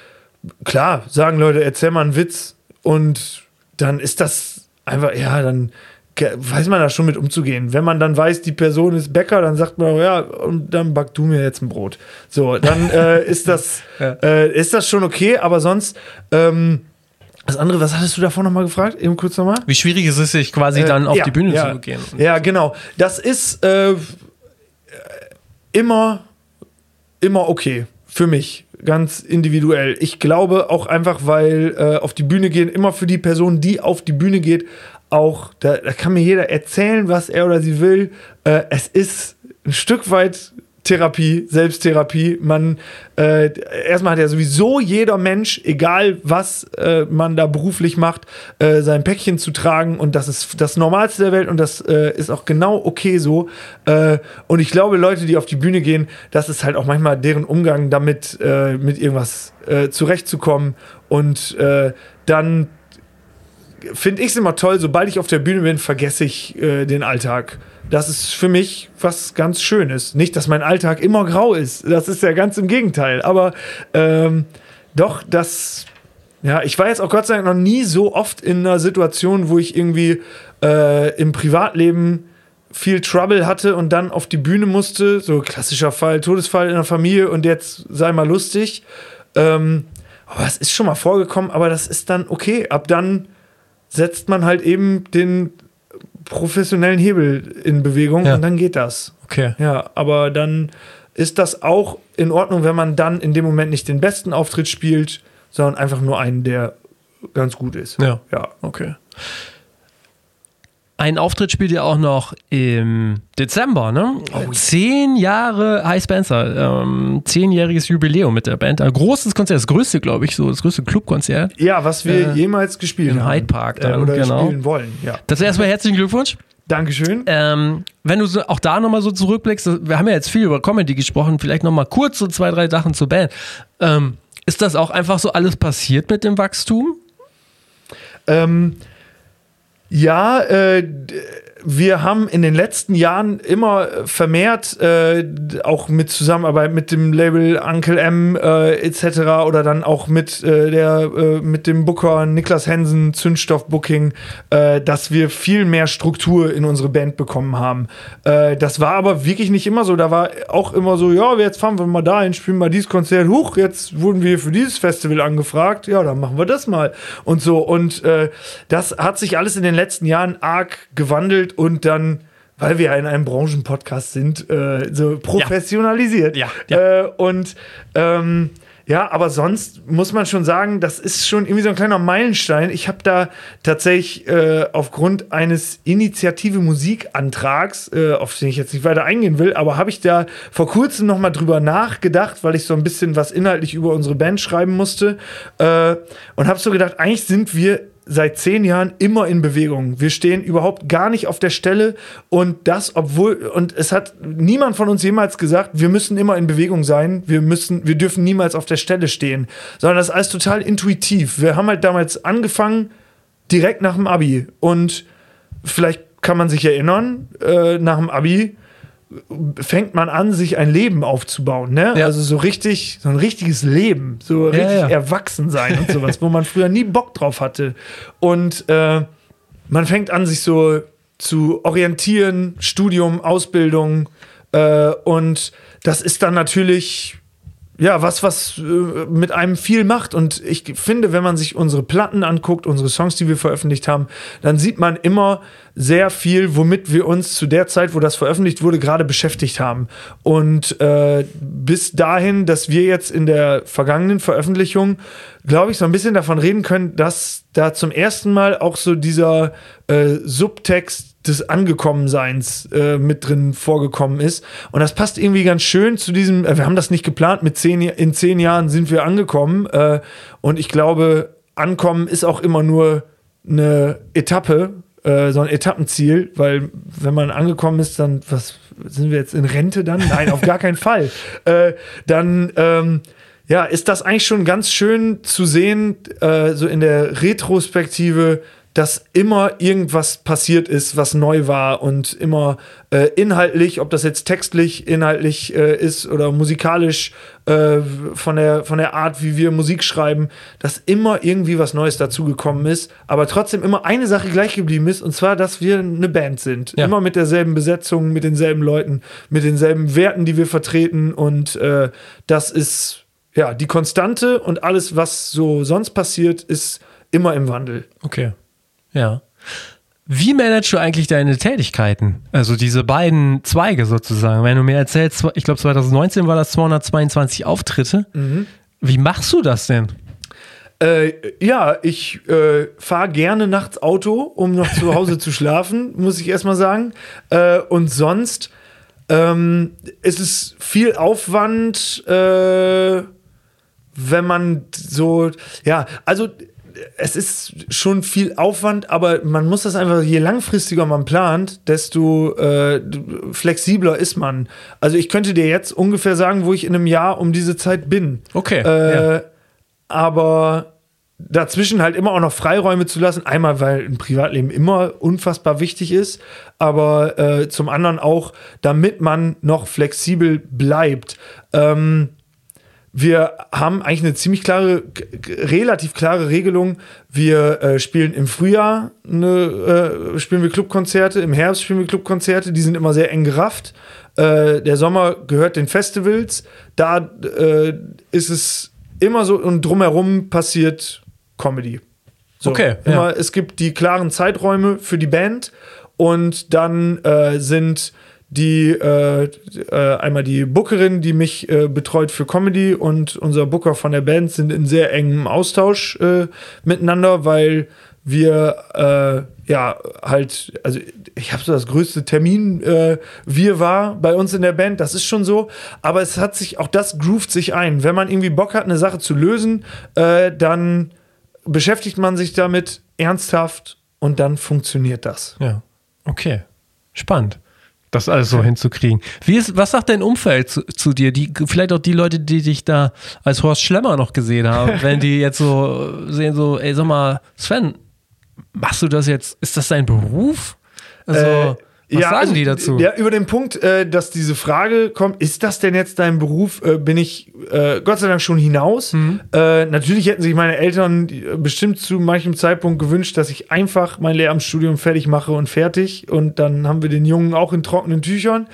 klar, sagen Leute, erzähl mal einen Witz und dann ist das einfach, ja, dann weiß man da schon mit umzugehen. Wenn man dann weiß, die Person ist Bäcker, dann sagt man, ja, und dann back du mir jetzt ein Brot. So, dann äh, [laughs] ist das ja. äh, ist das schon okay, aber sonst ähm, das andere, was hattest du davor nochmal gefragt? Eben kurz nochmal. Wie schwierig ist es, sich quasi äh, dann auf ja, die Bühne ja, zu gehen? Ja, genau. Das ist äh, immer, immer okay für mich ganz individuell. Ich glaube auch einfach, weil äh, auf die Bühne gehen, immer für die Person, die auf die Bühne geht, auch, da, da kann mir jeder erzählen, was er oder sie will. Äh, es ist ein Stück weit Therapie, Selbsttherapie. Man äh, erstmal hat ja sowieso jeder Mensch, egal was äh, man da beruflich macht, äh, sein Päckchen zu tragen und das ist das Normalste der Welt und das äh, ist auch genau okay so. Äh, und ich glaube, Leute, die auf die Bühne gehen, das ist halt auch manchmal deren Umgang damit, äh, mit irgendwas zurechtzukommen und dann finde ich es immer toll, sobald ich auf der Bühne bin, vergesse ich äh, den Alltag. Das ist für mich was ganz Schönes. Nicht, dass mein Alltag immer grau ist. Das ist ja ganz im Gegenteil. Aber ähm, doch, das. Ja, ich war jetzt auch Gott sei Dank noch nie so oft in einer Situation, wo ich irgendwie äh, im Privatleben viel Trouble hatte und dann auf die Bühne musste, so klassischer Fall, Todesfall in der Familie und jetzt sei mal lustig. Ähm, aber es ist schon mal vorgekommen, aber das ist dann okay. Ab dann setzt man halt eben den professionellen Hebel in Bewegung Ja. und dann geht das. Okay. Ja, aber dann ist das auch in Ordnung, wenn man dann in dem Moment nicht den besten Auftritt spielt, sondern einfach nur einen, der ganz gut ist. Ja. Ja. Okay. Ein Auftritt spielt ihr auch noch im Dezember, ne? Zehn Jahre High Spencer, ähm, zehnjähriges Jubiläum mit der Band. Ein großes Konzert, das größte, glaube ich, so das größte Clubkonzert. Ja, was wir Äh, jemals gespielt im haben. Hyde Park dann, äh, oder genau. spielen wollen, ja. Das erstmal herzlichen Glückwunsch. Dankeschön. Ähm, wenn du so, auch da nochmal so zurückblickst, wir haben ja jetzt viel über Comedy gesprochen, vielleicht nochmal kurz so zwei, drei Sachen zur Band. Ähm, ist das auch einfach so alles passiert mit dem Wachstum? Ähm, ja, äh, wir haben in den letzten Jahren immer vermehrt, äh, auch mit Zusammenarbeit mit dem Label Uncle M äh, etc. oder dann auch mit, äh, der, äh, mit dem Booker Niklas Hensen, Zündstoff Booking, äh, dass wir viel mehr Struktur in unsere Band bekommen haben. Äh, das war aber wirklich nicht immer so. Da war auch immer so, ja, jetzt fahren wir mal dahin, spielen mal dieses Konzert. Huch, jetzt wurden wir für dieses Festival angefragt. Ja, dann machen wir das mal. Und so. Und äh, das hat sich alles in den letzten Jahren arg gewandelt und dann weil wir ja in einem Branchenpodcast sind, äh, so professionalisiert. Ja, ja. Äh, und ähm, ja, aber sonst muss man schon sagen, das ist schon irgendwie so ein kleiner Meilenstein. Ich habe da tatsächlich äh, aufgrund eines Initiative Musikantrags, äh, auf den ich jetzt nicht weiter eingehen will, aber habe ich da vor kurzem noch mal drüber nachgedacht, weil ich so ein bisschen was inhaltlich über unsere Band schreiben musste äh, und habe so gedacht, eigentlich sind wir seit zehn Jahren immer in Bewegung. Wir stehen überhaupt gar nicht auf der Stelle und das, obwohl, und es hat niemand von uns jemals gesagt, wir müssen immer in Bewegung sein, wir müssen, wir dürfen niemals auf der Stelle stehen, sondern das ist alles total intuitiv. Wir haben halt damals angefangen, direkt nach dem Abi und vielleicht kann man sich erinnern, äh, nach dem Abi fängt man an, sich ein Leben aufzubauen, ne? Ja. Also so richtig, so ein richtiges Leben, so richtig ja. erwachsen sein und sowas, wo man früher nie Bock drauf hatte. Und äh, man fängt an, sich so zu orientieren, Studium, Ausbildung, äh, und das ist dann natürlich ja, was, was äh, mit einem viel macht. Und ich finde, wenn man sich unsere Platten anguckt, unsere Songs, die wir veröffentlicht haben, dann sieht man immer sehr viel, womit wir uns zu der Zeit, wo das veröffentlicht wurde, gerade beschäftigt haben. Und äh, bis dahin, dass wir jetzt in der vergangenen Veröffentlichung, glaube ich, so ein bisschen davon reden können, dass da zum ersten Mal auch so dieser äh, Subtext des Angekommenseins äh, mit drin vorgekommen ist. Und das passt irgendwie ganz schön zu diesem, äh, wir haben das nicht geplant, mit zehn, in zehn Jahren sind wir angekommen. Äh, und ich glaube, Ankommen ist auch immer nur eine Etappe, äh, so ein Etappenziel, weil wenn man angekommen ist, dann, was sind wir jetzt in Rente dann? Nein, auf gar keinen Fall. [laughs] Äh, dann, ähm, ja, ist das eigentlich schon ganz schön zu sehen, äh, so in der Retrospektive, dass immer irgendwas passiert ist, was neu war und immer äh, inhaltlich, ob das jetzt textlich, inhaltlich äh, ist oder musikalisch äh, von, der, von der Art, wie wir Musik schreiben, dass immer irgendwie was Neues dazugekommen ist, aber trotzdem immer eine Sache gleich geblieben ist, und zwar, dass wir eine Band sind. Ja. Immer mit derselben Besetzung, mit denselben Leuten, mit denselben Werten, die wir vertreten und äh, das ist ja die Konstante und alles, was so sonst passiert, ist immer im Wandel. Okay. Ja. Wie managst du eigentlich deine Tätigkeiten? Also diese beiden Zweige sozusagen. Wenn du mir erzählst, ich glaube 2019 war das 222 Auftritte. Wie machst du das denn? Äh, ja, ich äh, fahre gerne nachts Auto, um noch zu Hause zu [laughs] schlafen, muss ich erstmal sagen. Äh, und sonst ähm, ist es viel Aufwand, äh, wenn man so, ja, also es ist schon viel Aufwand, aber man muss das einfach, je langfristiger man plant, desto äh, flexibler ist man. Also ich könnte dir jetzt ungefähr sagen, wo ich in einem Jahr um diese Zeit bin. Okay, Äh, ja. Aber dazwischen halt immer auch noch Freiräume zu lassen. Einmal, weil ein Privatleben immer unfassbar wichtig ist, aber äh, zum anderen auch, damit man noch flexibel bleibt. Ähm, wir haben eigentlich eine ziemlich klare, relativ klare Regelung. Wir äh, spielen im Frühjahr eine, äh, spielen wir Clubkonzerte, im Herbst spielen wir Clubkonzerte, die sind immer sehr eng gerafft. Äh, der Sommer gehört den Festivals. Da äh, ist es immer so und drumherum passiert Comedy. So, Okay, Immer, ja. Es gibt die klaren Zeiträume für die Band und dann äh, sind die äh, äh, einmal die Bookerin, die mich äh, betreut für Comedy und unser Booker von der Band sind in sehr engem Austausch äh, miteinander, weil wir äh, ja halt, also ich habe so das größte Termin äh, wir war bei uns in der Band, das ist schon so, aber es hat sich auch das groovt sich ein. Wenn man irgendwie Bock hat, eine Sache zu lösen, dann beschäftigt man sich damit ernsthaft und dann funktioniert das. Ja. Okay. Spannend. Das alles so hinzukriegen. Wie ist, was sagt dein Umfeld zu, zu dir? Die, vielleicht auch die Leute, die dich da als Horst Schlemmer noch gesehen haben, [laughs] wenn die jetzt so sehen, so, ey, sag mal, Sven, machst du das jetzt? Ist das dein Beruf? Also, Äh, was ja, sagen also, die dazu? Ja, über den Punkt, äh, dass diese Frage kommt, ist das denn jetzt dein Beruf, äh, bin ich äh, Gott sei Dank schon hinaus. Mhm. Äh, natürlich hätten sich meine Eltern äh, bestimmt zu manchem Zeitpunkt gewünscht, dass ich einfach mein Lehramtsstudium fertig mache und fertig. Und dann haben wir den Jungen auch in trockenen Tüchern.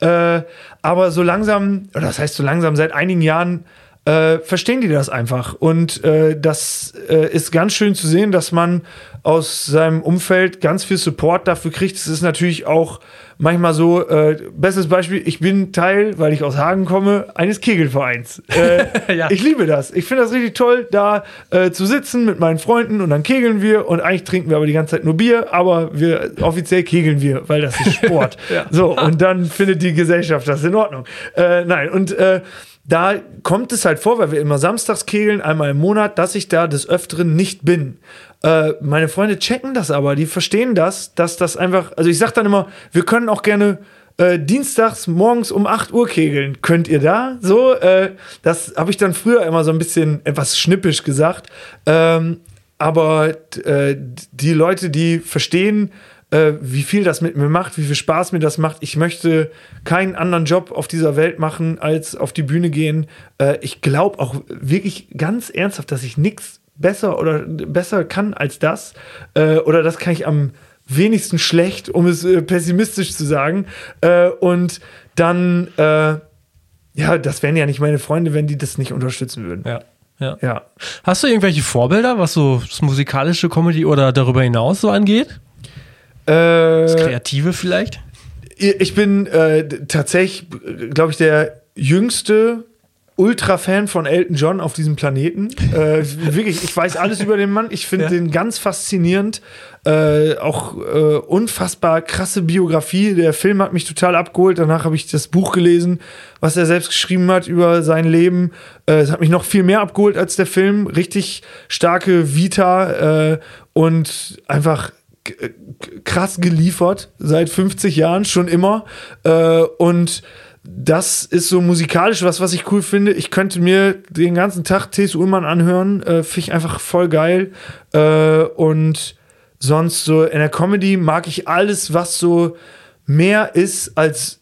Äh, aber so langsam, oder das heißt so langsam, seit einigen Jahren äh, verstehen die das einfach. Und äh, das äh, ist ganz schön zu sehen, dass man aus seinem Umfeld ganz viel Support dafür kriegt. Es ist natürlich auch manchmal so, äh, bestes Beispiel, ich bin Teil, weil ich aus Hagen komme, eines Kegelvereins. Äh, [laughs] Ja. Ich liebe das. Ich finde das richtig toll, da äh, zu sitzen mit meinen Freunden und dann kegeln wir und eigentlich trinken wir aber die ganze Zeit nur Bier, aber wir offiziell kegeln wir, weil das ist Sport. [laughs] So, und dann findet die Gesellschaft das in Ordnung. Äh, nein, und äh, da kommt es halt vor, weil wir immer samstags kegeln, einmal im Monat, dass ich da des Öfteren nicht bin. Äh, meine Freunde checken das aber, die verstehen das, dass das einfach, also ich sag dann immer, wir können auch gerne äh, dienstags morgens um 8 Uhr kegeln. Könnt ihr da? So, äh, das habe ich dann früher immer so ein bisschen etwas schnippisch gesagt. Ähm, aber äh, die Leute, die verstehen, äh, wie viel das mit mir macht, wie viel Spaß mir das macht. Ich möchte keinen anderen Job auf dieser Welt machen, als auf die Bühne gehen. Äh, ich glaube auch wirklich ganz ernsthaft, dass ich nichts besser oder besser kann als das. Äh, oder das kann ich am wenigsten schlecht, um es äh, pessimistisch zu sagen. Äh, und dann, äh, ja, das wären ja nicht meine Freunde, wenn die das nicht unterstützen würden. ja. Ja. Ja. Hast du irgendwelche Vorbilder, was so das musikalische Comedy oder darüber hinaus so angeht? Das Äh, Kreative vielleicht? Ich bin äh, tatsächlich, glaube ich, der jüngste Ultra-Fan von Elton John auf diesem Planeten. Äh, wirklich, ich weiß alles über den Mann. Ich finde Ja. den ganz faszinierend. Äh, auch äh, unfassbar krasse Biografie. Der Film hat mich total abgeholt. Danach habe ich das Buch gelesen, was er selbst geschrieben hat über sein Leben. Äh, Es hat mich noch viel mehr abgeholt als der Film. Richtig starke Vita und einfach krass geliefert seit 50 Jahren schon immer äh, und das ist so musikalisch was, was ich cool finde. Ich könnte mir den ganzen Tag T.S. Ullmann anhören. Äh, Finde ich einfach voll geil. Äh, und sonst so in der Comedy mag ich alles, was so mehr ist als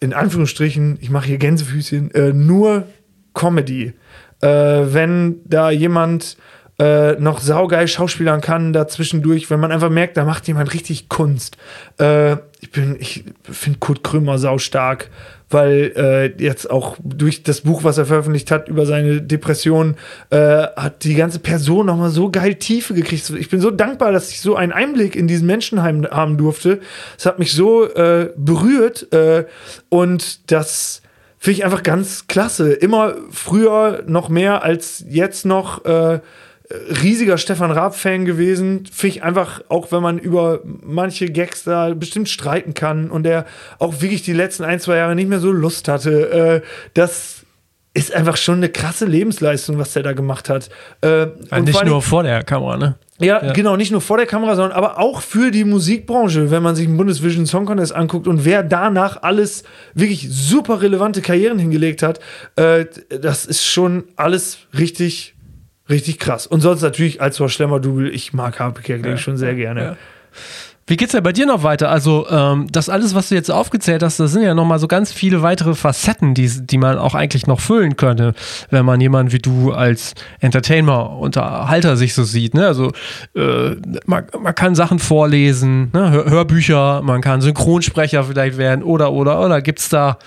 in Anführungsstrichen, ich mache hier Gänsefüßchen, äh, nur Comedy. Äh, wenn da jemand äh, noch saugeil schauspielern kann dazwischendurch, wenn man einfach merkt, da macht jemand richtig Kunst. Äh, ich ich finde Kurt Krömer sau stark, weil äh, jetzt auch durch das Buch, was er veröffentlicht hat über seine Depression, äh, hat die ganze Person nochmal so geil Tiefe gekriegt. Ich bin so dankbar, dass ich so einen Einblick in diesen Menschenheim haben durfte. Es hat mich so äh, berührt äh, und das finde ich einfach ganz klasse. Immer früher noch mehr als jetzt noch. Riesiger Stefan Raab-Fan gewesen. Finde ich einfach, auch wenn man über manche Gags da bestimmt streiten kann und der auch wirklich die letzten ein, zwei Jahre nicht mehr so Lust hatte. Äh, das ist einfach schon eine krasse Lebensleistung, was der da gemacht hat. Äh, und nicht nur vor der Kamera, ne? ja, Ja. genau, nicht nur vor der Kamera, sondern aber auch für die Musikbranche, wenn man sich den Bundesvision Song Contest anguckt und wer danach alles wirklich super relevante Karrieren hingelegt hat, äh, das ist schon alles richtig, richtig krass. Und sonst natürlich als Horst Schlemmer Double, ich mag Harpe Kerkeling schon sehr gerne. Ja. Wie geht's denn bei dir noch weiter? Also, ähm, das alles, was du jetzt aufgezählt hast, das sind ja nochmal so ganz viele weitere Facetten, die, die man auch eigentlich noch füllen könnte, wenn man jemanden wie du als Entertainer, Unterhalter sich so sieht. Ne? Also, äh, man, man kann Sachen vorlesen, ne? Hör Hörbücher, man kann Synchronsprecher vielleicht werden oder, oder, oder. Gibt's da,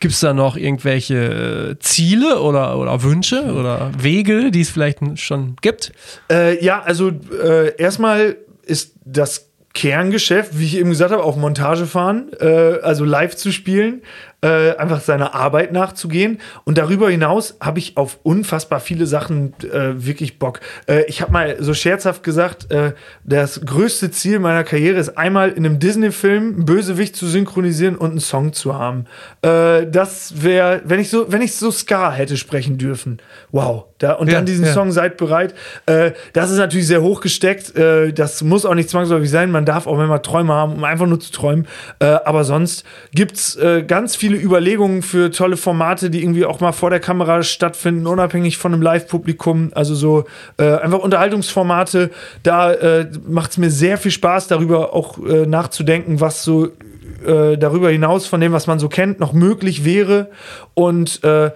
gibt's da noch irgendwelche Ziele oder, oder Wünsche oder Wege, die es vielleicht schon gibt? Äh, ja, also äh, erstmal ist das Kerngeschäft, wie ich eben gesagt habe, auch Montage fahren, äh, also live zu spielen, äh, einfach seiner Arbeit nachzugehen. Und darüber hinaus habe ich auf unfassbar viele Sachen äh, wirklich Bock. Äh, ich habe mal so scherzhaft gesagt, äh, das größte Ziel meiner Karriere ist einmal in einem Disney-Film Bösewicht zu synchronisieren und einen Song zu haben. Äh, das wäre, wenn ich so, wenn ich so Ska hätte sprechen dürfen. Wow. Da, und Ja, dann diesen ja. Song Seid bereit. Äh, das ist natürlich sehr hochgesteckt. Äh, das muss auch nicht zwangsläufig sein. Man darf auch manchmal Träume haben, um einfach nur zu träumen. Äh, aber sonst gibt's äh, ganz viele Überlegungen für tolle Formate, die irgendwie auch mal vor der Kamera stattfinden, unabhängig von einem Live-Publikum. Also so äh, einfach Unterhaltungsformate. Da äh, macht's mir sehr viel Spaß, darüber auch äh, nachzudenken, was so äh, darüber hinaus von dem, was man so kennt, noch möglich wäre. Und äh,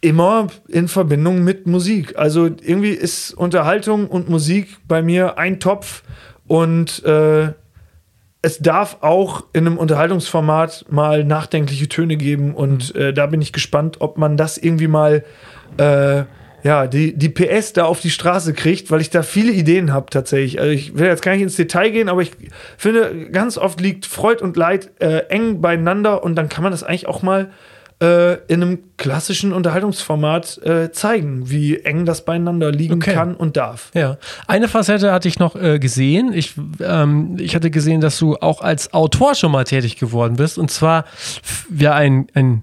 immer in Verbindung mit Musik. Also irgendwie ist Unterhaltung und Musik bei mir ein Topf und äh, es darf auch in einem Unterhaltungsformat mal nachdenkliche Töne geben und äh, da bin ich gespannt, ob man das irgendwie mal äh, ja, die, die PS da auf die Straße kriegt, weil ich da viele Ideen habe tatsächlich. Also ich will jetzt gar nicht ins Detail gehen, aber ich finde, ganz oft liegt Freud und Leid äh, eng beieinander und dann kann man das eigentlich auch mal äh, in einem klassischen Unterhaltungsformat äh, zeigen, wie eng das beieinander liegen Okay. kann und darf. Ja, eine Facette hatte ich noch äh, gesehen. Ich, ähm, ich hatte gesehen, dass du auch als Autor schon mal tätig geworden bist. Und zwar ja ein, ein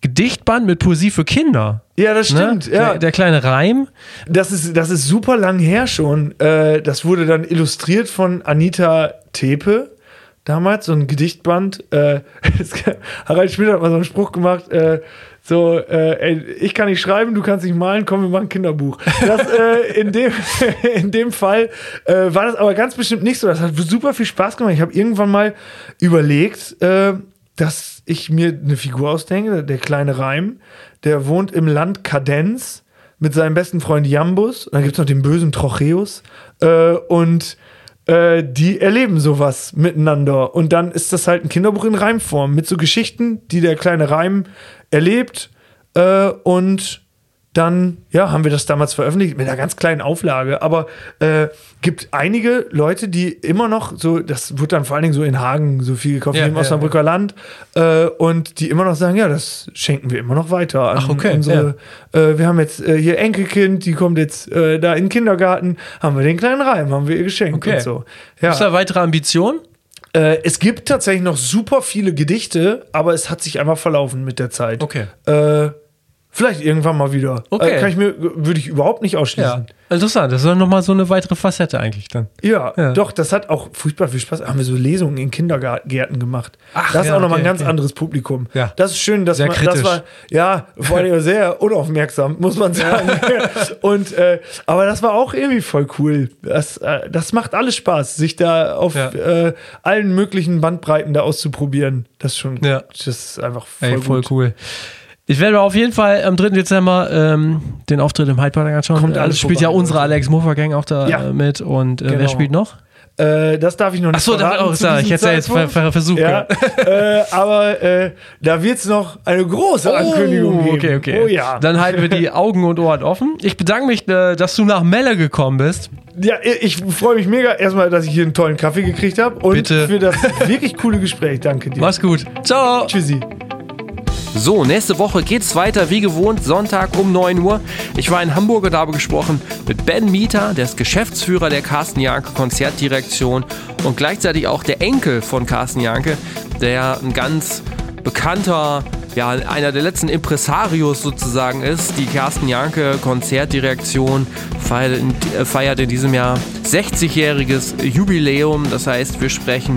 Gedichtband mit Poesie für Kinder. Ja, das Ne? stimmt. Ja. Der, der kleine Reim. Das ist, das ist super lang her schon. Äh, das wurde dann illustriert von Anita Tepe damals, so ein Gedichtband. Äh, [laughs] Harald Schmidt hat mal so einen Spruch gemacht, äh, so, äh, ey, ich kann nicht schreiben, du kannst nicht malen, komm, wir machen ein Kinderbuch. Das, äh, in, dem, [laughs] in dem Fall äh, war das aber ganz bestimmt nicht so. Das hat super viel Spaß gemacht. Ich habe irgendwann mal überlegt, äh, dass ich mir eine Figur ausdenke, der kleine Reim, der wohnt im Land Kadenz mit seinem besten Freund Jambus. Und dann gibt es noch den bösen Trocheus. Äh, und äh, die erleben sowas miteinander. Und dann ist das halt ein Kinderbuch in Reimform mit so Geschichten, die der kleine Reim erlebt. Äh, und dann, ja, haben wir das damals veröffentlicht mit einer ganz kleinen Auflage. Aber äh, gibt einige Leute, die immer noch so, das wird dann vor allen Dingen so in Hagen so viel gekauft, Ja, im ja, Osnabrücker Land, äh, und die immer noch sagen, ja, das schenken wir immer noch weiter an Ach, okay, unsere, äh, wir haben jetzt äh, hier Enkelkind, die kommt jetzt äh, da in den Kindergarten, haben wir den kleinen Reim, haben wir ihr geschenkt Okay. und so. Ja. Ist da weitere Ambition? Äh, es gibt tatsächlich noch super viele Gedichte, aber es hat sich einfach verlaufen mit der Zeit. Okay. Äh, vielleicht irgendwann mal wieder. Okay. Äh, kann ich mir, würde ich überhaupt nicht ausschließen. Interessant. Das ist dann nochmal so eine weitere Facette eigentlich dann. Ja, Ja. doch, das hat auch furchtbar viel Spaß. Haben wir so Lesungen in Kindergärten gemacht. Ach, das ist ja, auch nochmal okay, ein ganz okay. anderes Publikum. Ja. Das ist schön, dass Sehr man, kritisch. das war, ja, vor allem [laughs] sehr unaufmerksam, muss man sagen. [laughs] Und, äh, aber das war auch irgendwie voll cool. Das, äh, das macht alles Spaß, sich da auf Ja. äh, allen möglichen Bandbreiten da auszuprobieren. Das ist schon, Ja. das ist einfach voll, Ey, voll gut. cool. Ich werde auf jeden Fall am 3. Dezember ähm, den Auftritt im Hyde Park anschauen. Kommt Äh, alles spielt vorbei, ja unsere. Alex Muffer Gang auch da Ja. äh, mit. Und äh, wer Genau. spielt noch? Äh, das darf ich noch nicht Achso, sagen. Ich hätte ja jetzt ver ver versucht. Ja, [laughs] äh, aber äh, da wird es noch eine große Ankündigung geben. okay, okay. Oh ja. Dann halten wir die Augen und Ohren offen. Ich bedanke mich, äh, dass du nach Melle gekommen bist. Ja, ich freue mich mega erstmal, dass ich hier einen tollen Kaffee gekriegt habe und Bitte. für das wirklich coole Gespräch. Danke dir. Mach's gut. Ciao. Tschüssi. So, nächste Woche geht's weiter wie gewohnt, Sonntag um 9 Uhr. Ich war in Hamburg und habe gesprochen mit Ben Mieter, der ist Geschäftsführer der Carsten Janke Konzertdirektion und gleichzeitig auch der Enkel von Carsten Janke, der ein ganz bekannter, ja, einer der letzten Impresarios sozusagen ist. Die Carsten Janke Konzertdirektion feiert in, äh, diesem Jahr 60-jähriges Jubiläum. Das heißt, wir sprechen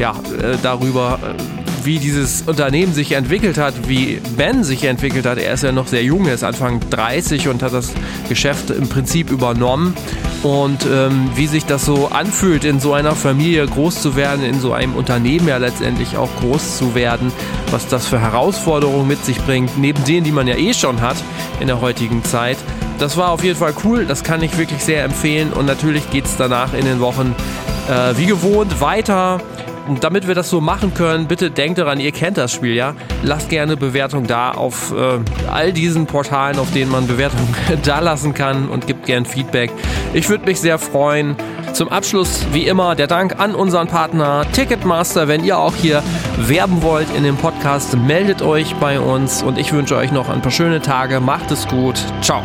ja, äh, darüber, äh, wie dieses Unternehmen sich entwickelt hat, wie Ben sich entwickelt hat. Er ist ja noch sehr jung, er ist Anfang 30 und hat das Geschäft im Prinzip übernommen. und ähm, wie sich das so anfühlt, in so einer Familie groß zu werden, in so einem Unternehmen ja letztendlich auch groß zu werden, was das für Herausforderungen mit sich bringt, neben denen, die man ja eh schon hat in der heutigen Zeit. Das war auf jeden Fall cool, das kann ich wirklich sehr empfehlen und natürlich geht es danach in den Wochen äh, wie gewohnt weiter. Und damit wir das so machen können, bitte denkt daran, ihr kennt das Spiel ja. Lasst gerne Bewertung da auf äh, all diesen Portalen, auf denen man Bewertungen [laughs] da lassen kann und gibt gern Feedback. Ich würde mich sehr freuen. Zum Abschluss, wie immer, der Dank an unseren Partner Ticketmaster. Wenn ihr auch hier werben wollt in dem Podcast, meldet euch bei uns und ich wünsche euch noch ein paar schöne Tage. Macht es gut. Ciao.